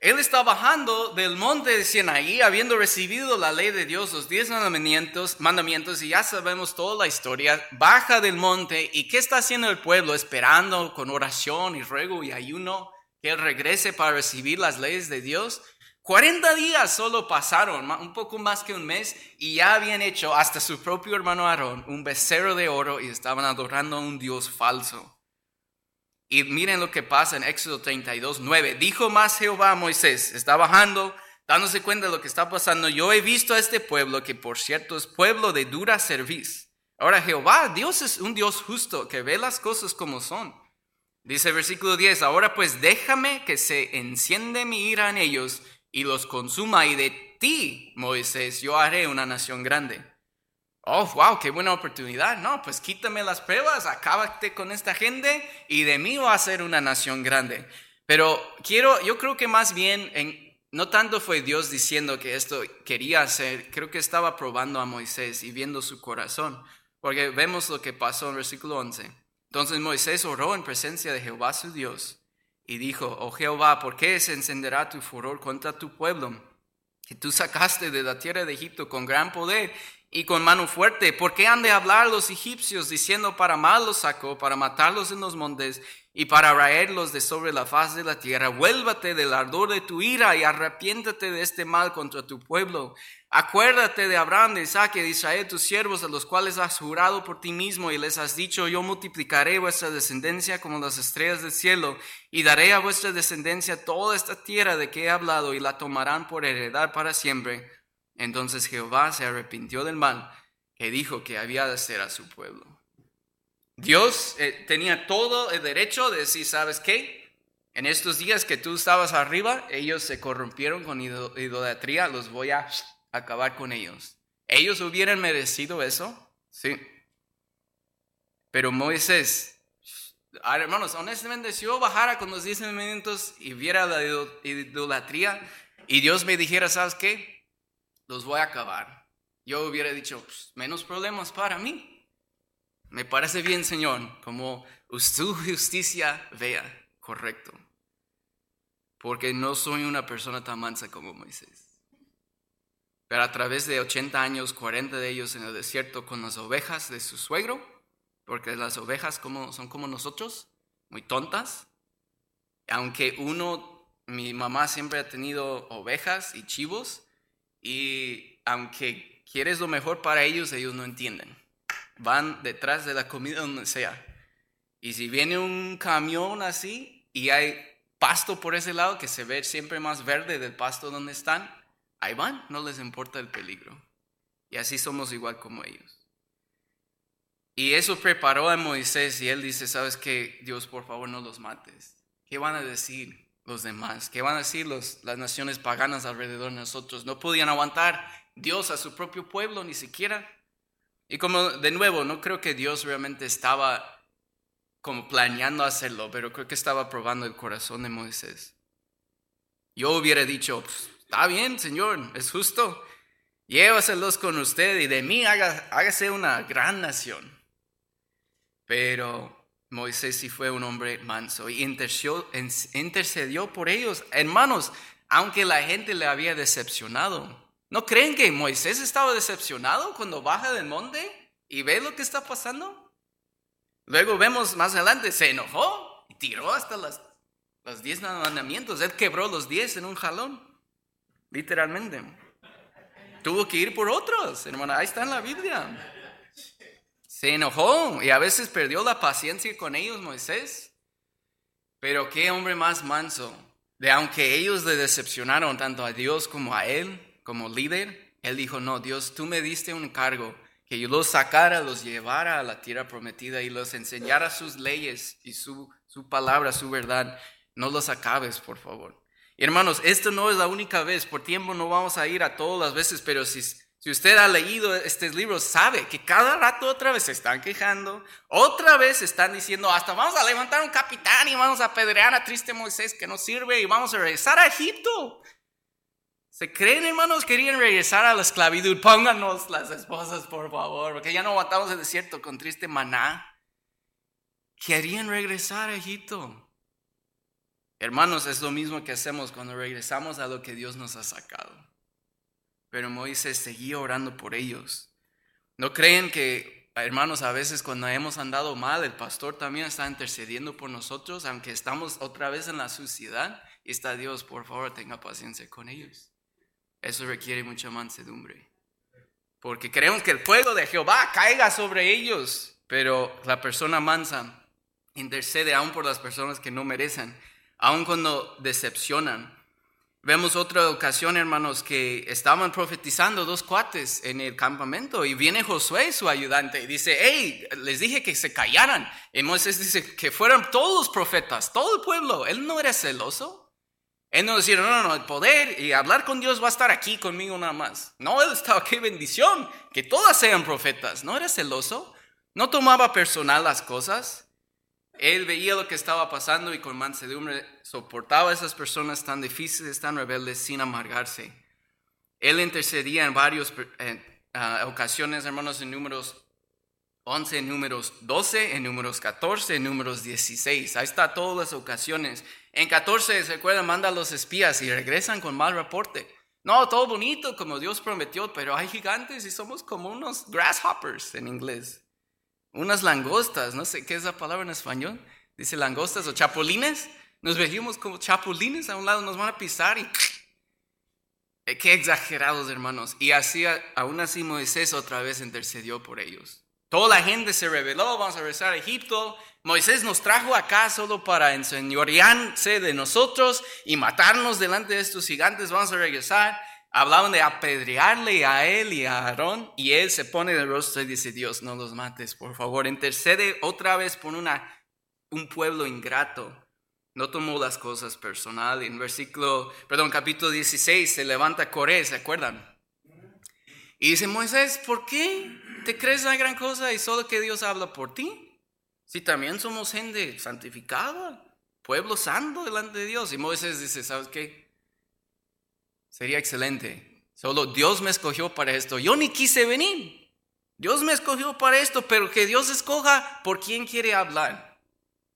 él está bajando del monte de Sinaí, habiendo recibido la ley de Dios, los diez mandamientos, mandamientos, y ya sabemos toda la historia. Baja del monte, ¿y qué está haciendo el pueblo? Esperando con oración y ruego y ayuno que él regrese para recibir las leyes de Dios. 40 días solo pasaron, un poco más que un mes, y ya habían hecho hasta su propio hermano Aarón un becerro de oro y estaban adorando a un Dios falso. Y miren lo que pasa en Éxodo 32, 9. Dijo más Jehová a Moisés, está bajando, dándose cuenta de lo que está pasando. Yo he visto a este pueblo, que por cierto es pueblo de dura cerviz. Ahora Jehová, Dios es un Dios justo, que ve las cosas como son. Dice versículo 10, ahora pues déjame que se enciende mi ira en ellos y los consuma, y de ti, Moisés, yo haré una nación grande. Oh, wow, qué buena oportunidad. No, pues quítame las pruebas, acábate con esta gente y de mí va a ser una nación grande. Pero quiero, yo creo que más bien, en, no tanto fue Dios diciendo que esto quería hacer, creo que estaba probando a Moisés y viendo su corazón. Porque vemos lo que pasó en versículo 11. Entonces Moisés oró en presencia de Jehová su Dios y dijo, oh Jehová, ¿por qué se encenderá tu furor contra tu pueblo? Que tú sacaste de la tierra de Egipto con gran poder y con mano fuerte. ¿Por qué han de hablar los egipcios diciendo para mal los sacó, para matarlos en los montes y para raerlos de sobre la faz de la tierra? Vuélvate del ardor de tu ira y arrepiéntate de este mal contra tu pueblo. Acuérdate de Abraham, de Isaac y de Israel, tus siervos, a los cuales has jurado por ti mismo y les has dicho, yo multiplicaré vuestra descendencia como las estrellas del cielo y daré a vuestra descendencia toda esta tierra de que he hablado y la tomarán por heredad para siempre. Entonces Jehová se arrepintió del mal que dijo que había de hacer a su pueblo. Dios eh, tenía todo el derecho de decir, ¿sabes qué? En estos días que tú estabas arriba, ellos se corrompieron con idolatría, los voy a acabar con ellos. ¿Ellos hubieran merecido eso? Sí. Pero Moisés, hermanos, honestamente, si yo bajara con los diez minutos y viera la idolatría y Dios me dijera, ¿sabes qué? Los voy a acabar. Yo hubiera dicho, pues, menos problemas para mí. Me parece bien, Señor, como su [laughs] justicia vea correcto. Porque no soy una persona tan mansa como Moisés. Pero a través de 80 años, 40 de ellos en el desierto con las ovejas de su suegro, porque las ovejas como, son como nosotros, muy tontas. Aunque uno, mi mamá siempre ha tenido ovejas y chivos, y aunque quieres lo mejor para ellos, ellos no entienden. Van detrás de la comida donde sea. Y si viene un camión así y hay pasto por ese lado que se ve siempre más verde del pasto donde están, ahí van, no les importa el peligro. Y así somos igual como ellos. Y eso preparó a Moisés y él dice, sabes que Dios, por favor, no los mates. ¿Qué van a decir los demás? ¿Qué van a decir los, las naciones paganas alrededor de nosotros? No podían aguantar Dios a su propio pueblo ni siquiera. Y como de nuevo, no creo que Dios realmente estaba como planeando hacerlo, pero creo que estaba probando el corazón de Moisés. Yo hubiera dicho, pues, Está bien, Señor, es justo. Llévaselos con usted y de mí hágase una gran nación. Pero Moisés sí fue un hombre manso y intercedió, por ellos. Hermanos, aunque la gente le había decepcionado, ¿no creen que Moisés estaba decepcionado cuando baja del monte y ve lo que está pasando? Luego vemos más adelante, se enojó y tiró hasta las, los diez mandamientos. Él quebró los diez en un jalón literalmente. Tuvo que ir por otros, hermana, ahí está en la Biblia. Se enojó y a veces perdió la paciencia con ellos, Moisés. Pero qué hombre más manso, de aunque ellos le decepcionaron tanto a Dios como a él, como líder, él dijo, no, Dios, tú me diste un cargo, que yo los sacara, los llevara a la tierra prometida y los enseñara sus leyes y su, su palabra, su verdad. No los acabes, por favor. Hermanos, esto no es la única vez, por tiempo no vamos a ir a todas las veces, pero si, si usted ha leído estos libros, sabe que cada rato otra vez se están quejando, otra vez están diciendo, hasta vamos a levantar un capitán y vamos a apedrear a triste Moisés que no sirve y vamos a regresar a Egipto. ¿Se creen, hermanos? Querían regresar a la esclavitud. Pónganos las esposas, por favor, porque ya no aguantamos el desierto con triste maná. Querían regresar a Egipto. Hermanos, es lo mismo que hacemos cuando regresamos a lo que Dios nos ha sacado. Pero Moisés seguía orando por ellos. ¿No creen que, hermanos, a veces cuando hemos andado mal, el pastor también está intercediendo por nosotros, aunque estamos otra vez en la suciedad? Y está Dios, por favor, tenga paciencia con ellos. Eso requiere mucha mansedumbre. Porque queremos que el fuego de Jehová caiga sobre ellos. Pero la persona mansa intercede aún por las personas que no merecen aun cuando decepcionan. Vemos otra ocasión, hermanos, que estaban profetizando dos cuates en el campamento y viene Josué, su ayudante, y dice, hey, les dije que se callaran. Y Moisés dice que fueran todos los profetas, todo el pueblo. Él no era celoso. Él no decía, no, no, no, el poder y hablar con Dios va a estar aquí conmigo nada más. No, él estaba, qué bendición, que todas sean profetas. No era celoso, no tomaba personal las cosas. Él veía lo que estaba pasando y con mansedumbre soportaba a esas personas tan difíciles, tan rebeldes, sin amargarse. Él intercedía en varias ah, ocasiones, hermanos, en números 11 en números 12, en números 14, en números 16. Ahí está todas las ocasiones. En 14, ¿se acuerdan? Manda a los espías y regresan con mal reporte. No, todo bonito como Dios prometió, pero hay gigantes y somos como unos grasshoppers en inglés. Unas langostas, no sé qué es la palabra en español. Dice langostas o chapulines. Nos veíamos como chapulines a un lado, nos van a pisar y... [sniffs] Eh, qué exagerados, hermanos. Y así, aún así Moisés otra vez intercedió por ellos. Toda la gente se rebeló, vamos a regresar a Egipto. Moisés nos trajo acá solo para enseñorearse de nosotros y matarnos delante de estos gigantes. Vamos a regresar. Hablaban de apedrearle a él y a Aarón y él se pone de rostro y dice, Dios, no los mates, por favor. Intercede otra vez por una, un pueblo ingrato. No tomó las cosas personal. En versículo, perdón, capítulo 16 se levanta Coré, ¿se acuerdan? Y dice, Moisés, ¿por qué te crees la gran cosa y solo que Dios habla por ti? Si también somos gente santificada, pueblo santo delante de Dios. Y Moisés dice, ¿sabes qué? Sería excelente. Solo Dios me escogió para esto. Yo ni quise venir. Dios me escogió para esto, pero que Dios escoja por quién quiere hablar.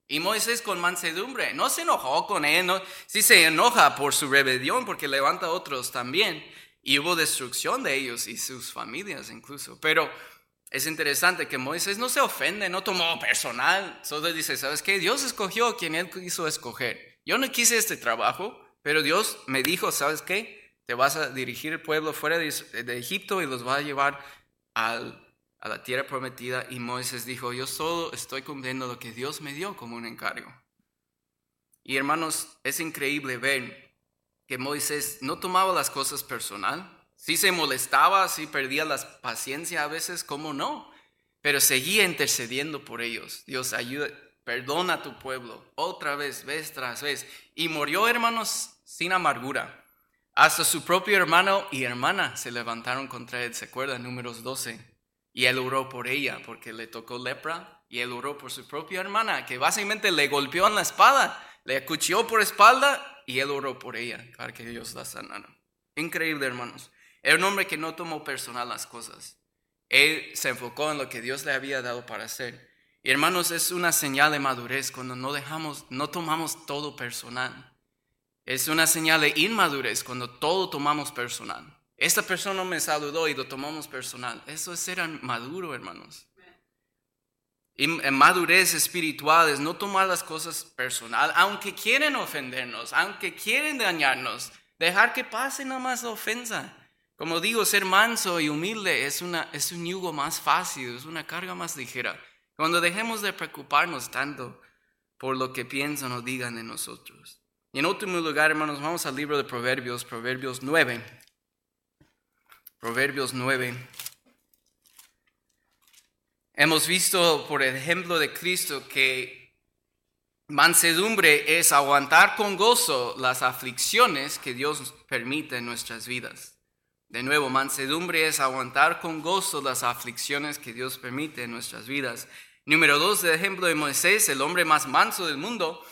Y Moisés con mansedumbre, no se enojó con él, no, sí se enoja por su rebelión porque levanta a otros también. Y hubo destrucción de ellos y sus familias incluso. Pero es interesante que Moisés no se ofende, no tomó personal, solo dice, ¿sabes qué? Dios escogió quien él quiso escoger. Yo no quise este trabajo, pero Dios me dijo, ¿sabes qué? Te vas a dirigir el pueblo fuera de, Egipto y los va a llevar a la tierra prometida. Y Moisés dijo, yo solo estoy cumpliendo lo que Dios me dio como un encargo. Y hermanos, es increíble ver que Moisés no tomaba las cosas personal, si se molestaba, si perdía la paciencia a veces, ¿cómo no? Pero seguía intercediendo por ellos. Dios ayuda, perdona a tu pueblo, otra vez, vez tras vez. Y murió, hermanos, sin amargura. Hasta su propio hermano y hermana se levantaron contra él, ¿se acuerdan? Números 12. Y él oró por ella porque le tocó lepra. Y él oró por su propia hermana, que básicamente le golpeó en la espada, le acuchilló por espalda y él oró por ella para que Dios la sanara. Increíble, hermanos. Era un hombre que no tomó personal las cosas. Él se enfocó en lo que Dios le había dado para hacer. Y hermanos, es una señal de madurez cuando no dejamos, no tomamos todo personal. Es una señal de inmadurez cuando todo tomamos personal. Esta persona me saludó y lo tomamos personal. Eso es ser maduro, hermanos. Y madurez espiritual es no tomar las cosas personal, aunque quieren ofendernos, aunque quieren dañarnos, dejar que pase nada más la ofensa. Como digo, ser manso y humilde es, un yugo más fácil, es una carga más ligera. Cuando dejemos de preocuparnos tanto por lo que piensan o digan de nosotros. Y en último lugar, hermanos, vamos al libro de Proverbios, Proverbios 9. Proverbios 9. Hemos visto por el ejemplo de Cristo que mansedumbre es aguantar con gozo las aflicciones que Dios permite en nuestras vidas. De nuevo, mansedumbre es aguantar con gozo las aflicciones que Dios permite en nuestras vidas. Número dos, el ejemplo de Moisés, el hombre más manso del mundo.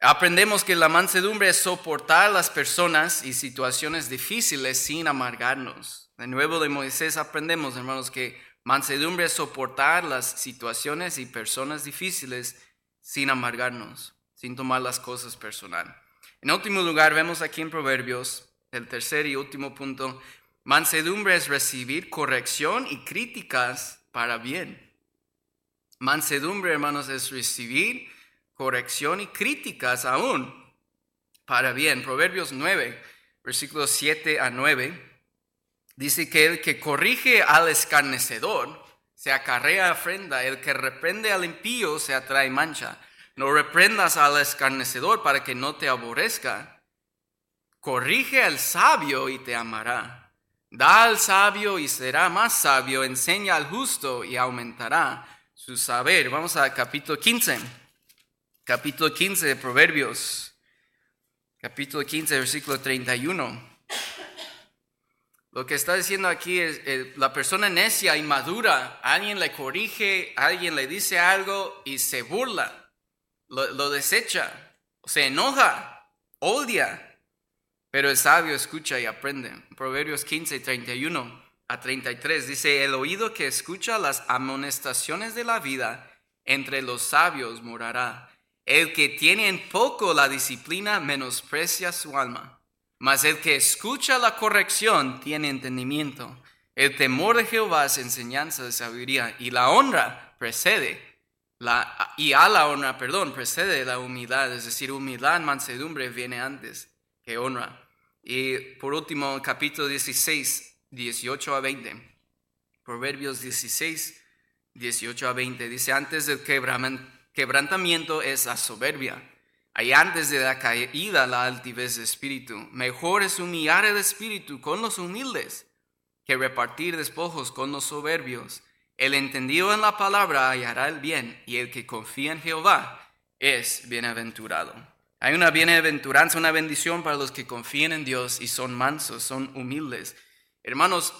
Aprendemos que la mansedumbre es soportar las personas y situaciones difíciles sin amargarnos. De nuevo de Moisés aprendemos, hermanos, que mansedumbre es soportar las situaciones y personas difíciles sin amargarnos, sin tomar las cosas personal. En último lugar, vemos aquí en Proverbios, el tercer y último punto, Mansedumbre es recibir corrección y críticas para bien. Mansedumbre, hermanos, es recibir corrección y críticas aún para bien. Proverbios 9, versículos 7 a 9, dice que el que corrige al escarnecedor se acarrea ofrenda, el que reprende al impío se atrae mancha. No reprendas al escarnecedor para que no te aborrezca. Corrige al sabio y te amará. Da al sabio y será más sabio, enseña al justo y aumentará su saber. Vamos a capítulo 15, capítulo 15 de Proverbios, capítulo 15, versículo 31. Lo que está diciendo aquí es eh, la persona necia, inmadura, alguien le corrige, alguien le dice algo y se burla, lo, lo desecha, se enoja, odia. Pero el sabio escucha y aprende. Proverbios 15, 31. a 33. Dice, el oído que escucha las amonestaciones de la vida, entre los sabios morará. El que tiene en poco la disciplina menosprecia su alma, mas el que escucha la corrección tiene entendimiento. El temor de Jehová es enseñanza de sabiduría y la honra precede la, y a la honra, perdón, precede la humildad, es decir, humildad, mansedumbre viene antes honra. Y por último, capítulo 16, 18 a 20. Proverbios 16, 18 a 20. Dice, antes del quebrantamiento es la soberbia. Hay antes de la caída la altivez de espíritu. Mejor es humillar el espíritu con los humildes que repartir despojos con los soberbios. El entendido en la palabra hallará el bien, y el que confía en Jehová es bienaventurado. Hay una bienaventuranza, una bendición para los que confían en Dios y son mansos, son humildes. Hermanos,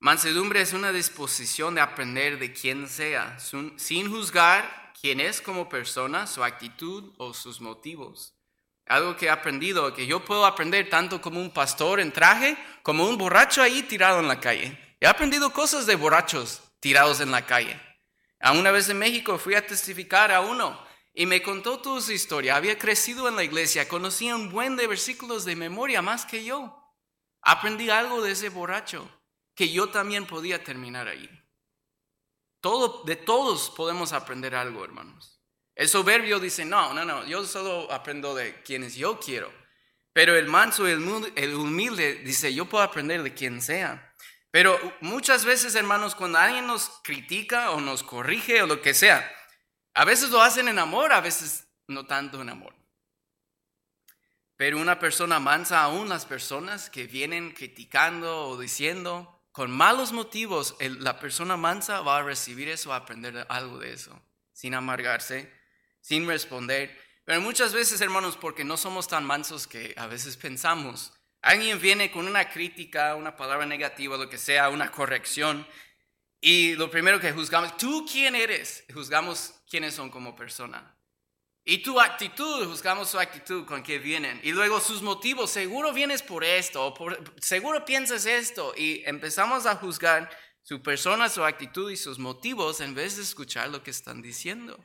mansedumbre es una disposición de aprender de quien sea, sin juzgar quién es como persona, su actitud o sus motivos. Algo que he aprendido, que yo puedo aprender tanto como un pastor en traje, como un borracho ahí tirado en la calle. He aprendido cosas de borrachos tirados en la calle. A una vez en México fui a testificar a uno y me contó toda su historia. Había crecido en la iglesia, conocía un buen de versículos de memoria más que yo. Aprendí algo de ese borracho, que yo también podía terminar ahí. Todo, de todos podemos aprender algo, hermanos. El soberbio dice, no, no, no, yo solo aprendo de quienes yo quiero. Pero el manso, el humilde dice, yo puedo aprender de quien sea. Pero muchas veces, hermanos, cuando alguien nos critica o nos corrige o lo que sea, a veces lo hacen en amor, a veces no tanto en amor. Pero una persona mansa, aún las personas que vienen criticando o diciendo con malos motivos, la persona mansa va a recibir eso, a aprender algo de eso, sin amargarse, sin responder. Pero muchas veces, hermanos, porque no somos tan mansos que a veces pensamos, Alguien viene con una crítica, una palabra negativa, lo que sea, una corrección, y lo primero que juzgamos, ¿tú quién eres? Juzgamos quiénes son como persona. Y tu actitud, juzgamos su actitud con que vienen. Y luego sus motivos, seguro vienes por esto, o seguro piensas esto. Y empezamos a juzgar su persona, su actitud y sus motivos en vez de escuchar lo que están diciendo.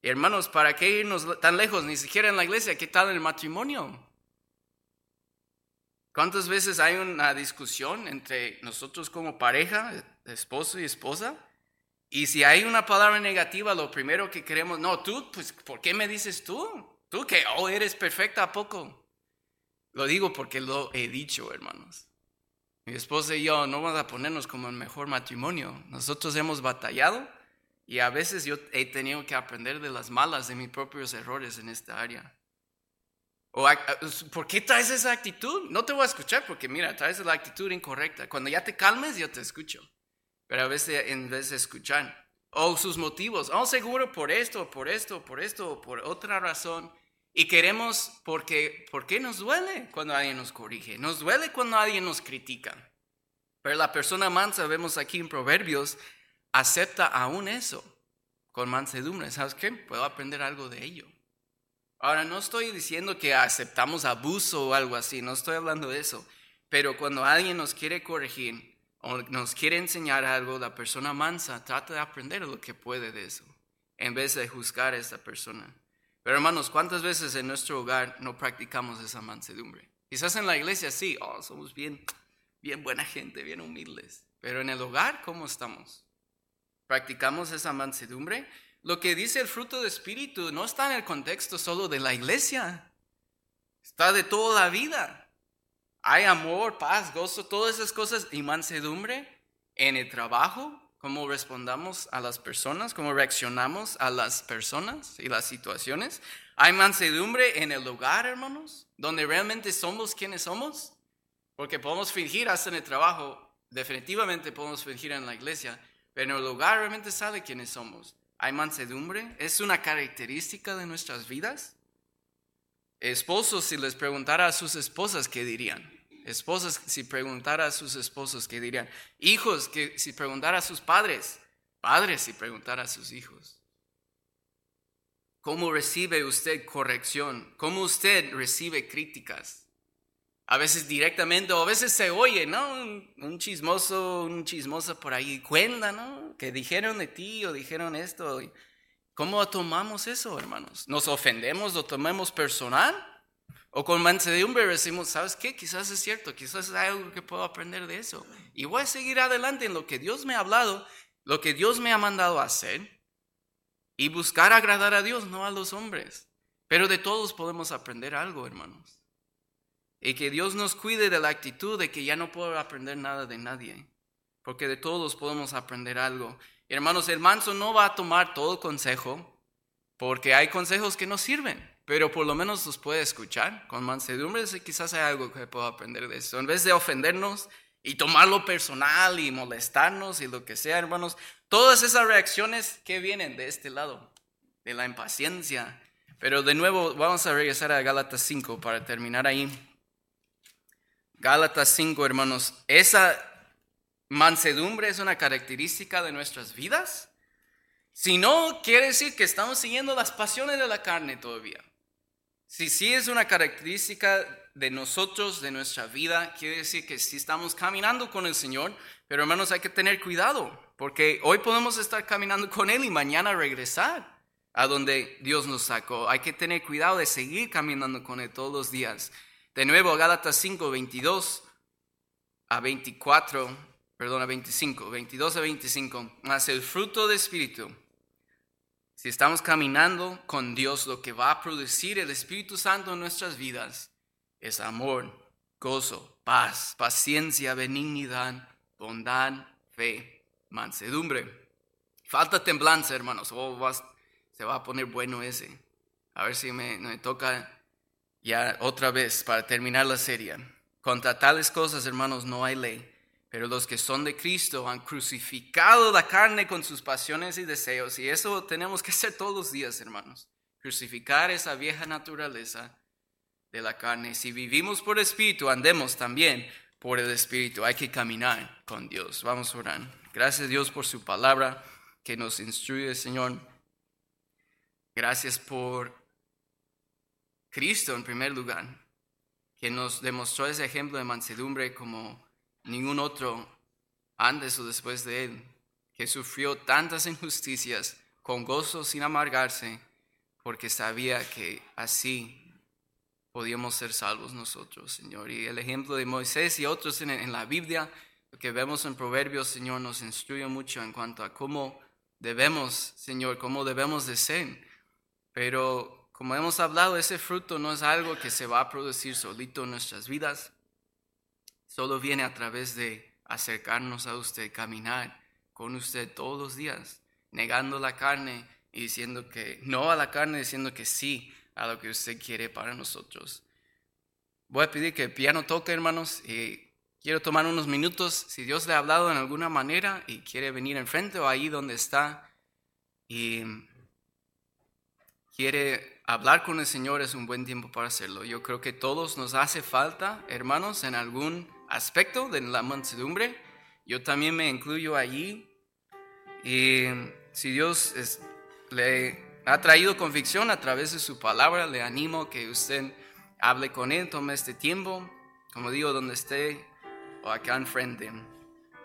Y hermanos, ¿para qué irnos tan lejos? Ni siquiera en la iglesia, ¿qué tal el matrimonio? ¿Cuántas veces hay una discusión entre nosotros como pareja, esposo y esposa? Y si hay una palabra negativa, lo primero que queremos, no, tú, pues, ¿por qué me dices tú? Tú que, oh, eres perfecta, ¿a poco? Lo digo porque lo he dicho, hermanos. Mi esposa y yo no vamos a ponernos como el mejor matrimonio. Nosotros hemos batallado y a veces yo he tenido que aprender de las malas, de mis propios errores en esta área. O, ¿Por qué traes esa actitud? No te voy a escuchar porque mira, traes la actitud incorrecta. Cuando ya te calmes, yo te escucho. Pero a veces en vez de escuchar, o sus motivos, oh, seguro por esto, por esto, por esto, por otra razón. Y queremos, porque, ¿por qué nos duele cuando alguien nos corrige? Nos duele cuando alguien nos critica. Pero la persona mansa, vemos aquí en Proverbios, acepta aún eso con mansedumbre. ¿Sabes qué? Puedo aprender algo de ello. Ahora, no estoy diciendo que aceptamos abuso o algo así, no estoy hablando de eso, pero cuando alguien nos quiere corregir o nos quiere enseñar algo, la persona mansa trata de aprender lo que puede de eso, en vez de juzgar a esta persona. Pero hermanos, ¿cuántas veces en nuestro hogar no practicamos esa mansedumbre? Quizás en la iglesia sí, oh, somos bien, bien buena gente, bien humildes, pero en el hogar, ¿cómo estamos? ¿Practicamos esa mansedumbre? Lo que dice el fruto de espíritu no está en el contexto solo de la iglesia, está de toda la vida. Hay amor, paz, gozo, todas esas cosas y mansedumbre en el trabajo, cómo respondamos a las personas, cómo reaccionamos a las personas y las situaciones. Hay mansedumbre en el hogar, hermanos, donde realmente somos quienes somos, porque podemos fingir hasta en el trabajo, definitivamente podemos fingir en la iglesia, pero en el hogar realmente sabe quiénes somos. ¿Hay mansedumbre? ¿Es una característica de nuestras vidas? Esposos, si les preguntara a sus esposas, ¿qué dirían? Esposas, si preguntara a sus esposos, ¿qué dirían? Hijos, que si preguntara a sus padres. Padres, si preguntara a sus hijos. ¿Cómo recibe usted corrección? ¿Cómo usted recibe críticas? A veces directamente, o a veces se oye, ¿no? Un, chismoso, un chismoso por ahí cuenta, ¿no? Que dijeron de ti o dijeron esto. ¿Cómo tomamos eso, hermanos? ¿Nos ofendemos, lo tomamos personal? O con mansedumbre decimos, ¿sabes qué? Quizás es cierto, quizás es algo que puedo aprender de eso. Y voy a seguir adelante en lo que Dios me ha hablado, lo que Dios me ha mandado hacer. Y buscar agradar a Dios, no a los hombres. Pero de todos podemos aprender algo, hermanos. Y que Dios nos cuide de la actitud de que ya no puedo aprender nada de nadie, porque de todos podemos aprender algo. hermanos, el manso no va a tomar todo consejo, porque hay consejos que no sirven, pero por lo menos los puede escuchar con mansedumbre. Quizás hay algo que puedo aprender de eso. En vez de ofendernos y tomarlo personal y molestarnos y lo que sea, hermanos, todas esas reacciones que vienen de este lado, de la impaciencia. Pero de nuevo, vamos a regresar a Gálatas 5 para terminar ahí. Gálatas 5, hermanos, esa mansedumbre es una característica de nuestras vidas. Si no, quiere decir que estamos siguiendo las pasiones de la carne todavía. Si sí es una característica de nosotros, de nuestra vida, quiere decir que sí estamos caminando con el Señor, pero hermanos hay que tener cuidado, porque hoy podemos estar caminando con Él y mañana regresar a donde Dios nos sacó. Hay que tener cuidado de seguir caminando con Él todos los días. De nuevo, Gálatas 5, 22 a 24, perdón, a 25, 22 a 25, más el fruto de Espíritu. Si estamos caminando con Dios, lo que va a producir el Espíritu Santo en nuestras vidas es amor, gozo, paz, paciencia, benignidad, bondad, fe, mansedumbre. Falta temblanza, hermanos. Oh, se va a poner bueno ese. A ver si me, me toca ya otra vez, para terminar la serie, contra tales cosas, hermanos, no hay ley, pero los que son de Cristo han crucificado la carne con sus pasiones y deseos, y eso tenemos que hacer todos los días, hermanos, crucificar esa vieja naturaleza de la carne. Si vivimos por Espíritu, andemos también por el Espíritu. Hay que caminar con Dios. Vamos a orar. Gracias Dios por su palabra que nos instruye, Señor. Gracias por Cristo en primer lugar, que nos demostró ese ejemplo de mansedumbre como ningún otro antes o después de él, que sufrió tantas injusticias con gozo sin amargarse, porque sabía que así podíamos ser salvos nosotros, Señor. Y el ejemplo de Moisés y otros en, la Biblia, lo que vemos en Proverbios, Señor, nos instruye mucho en cuanto a cómo debemos, Señor, cómo debemos de ser. Pero como hemos hablado, ese fruto no es algo que se va a producir solito en nuestras vidas. Solo viene a través de acercarnos a usted, caminar con usted todos los días, negando la carne y diciendo que no a la carne, diciendo que sí a lo que usted quiere para nosotros. Voy a pedir que el piano toque, hermanos, y quiero tomar unos minutos. Si Dios le ha hablado en alguna manera y quiere venir enfrente o ahí donde está y quiere hablar con el Señor es un buen tiempo para hacerlo. Yo creo que todos nos hace falta, hermanos, en algún aspecto de la mansedumbre. Yo también me incluyo allí. Y si Dios le ha traído convicción a través de su palabra, le animo que usted hable con Él, tome este tiempo, como digo, donde esté o acá enfrente.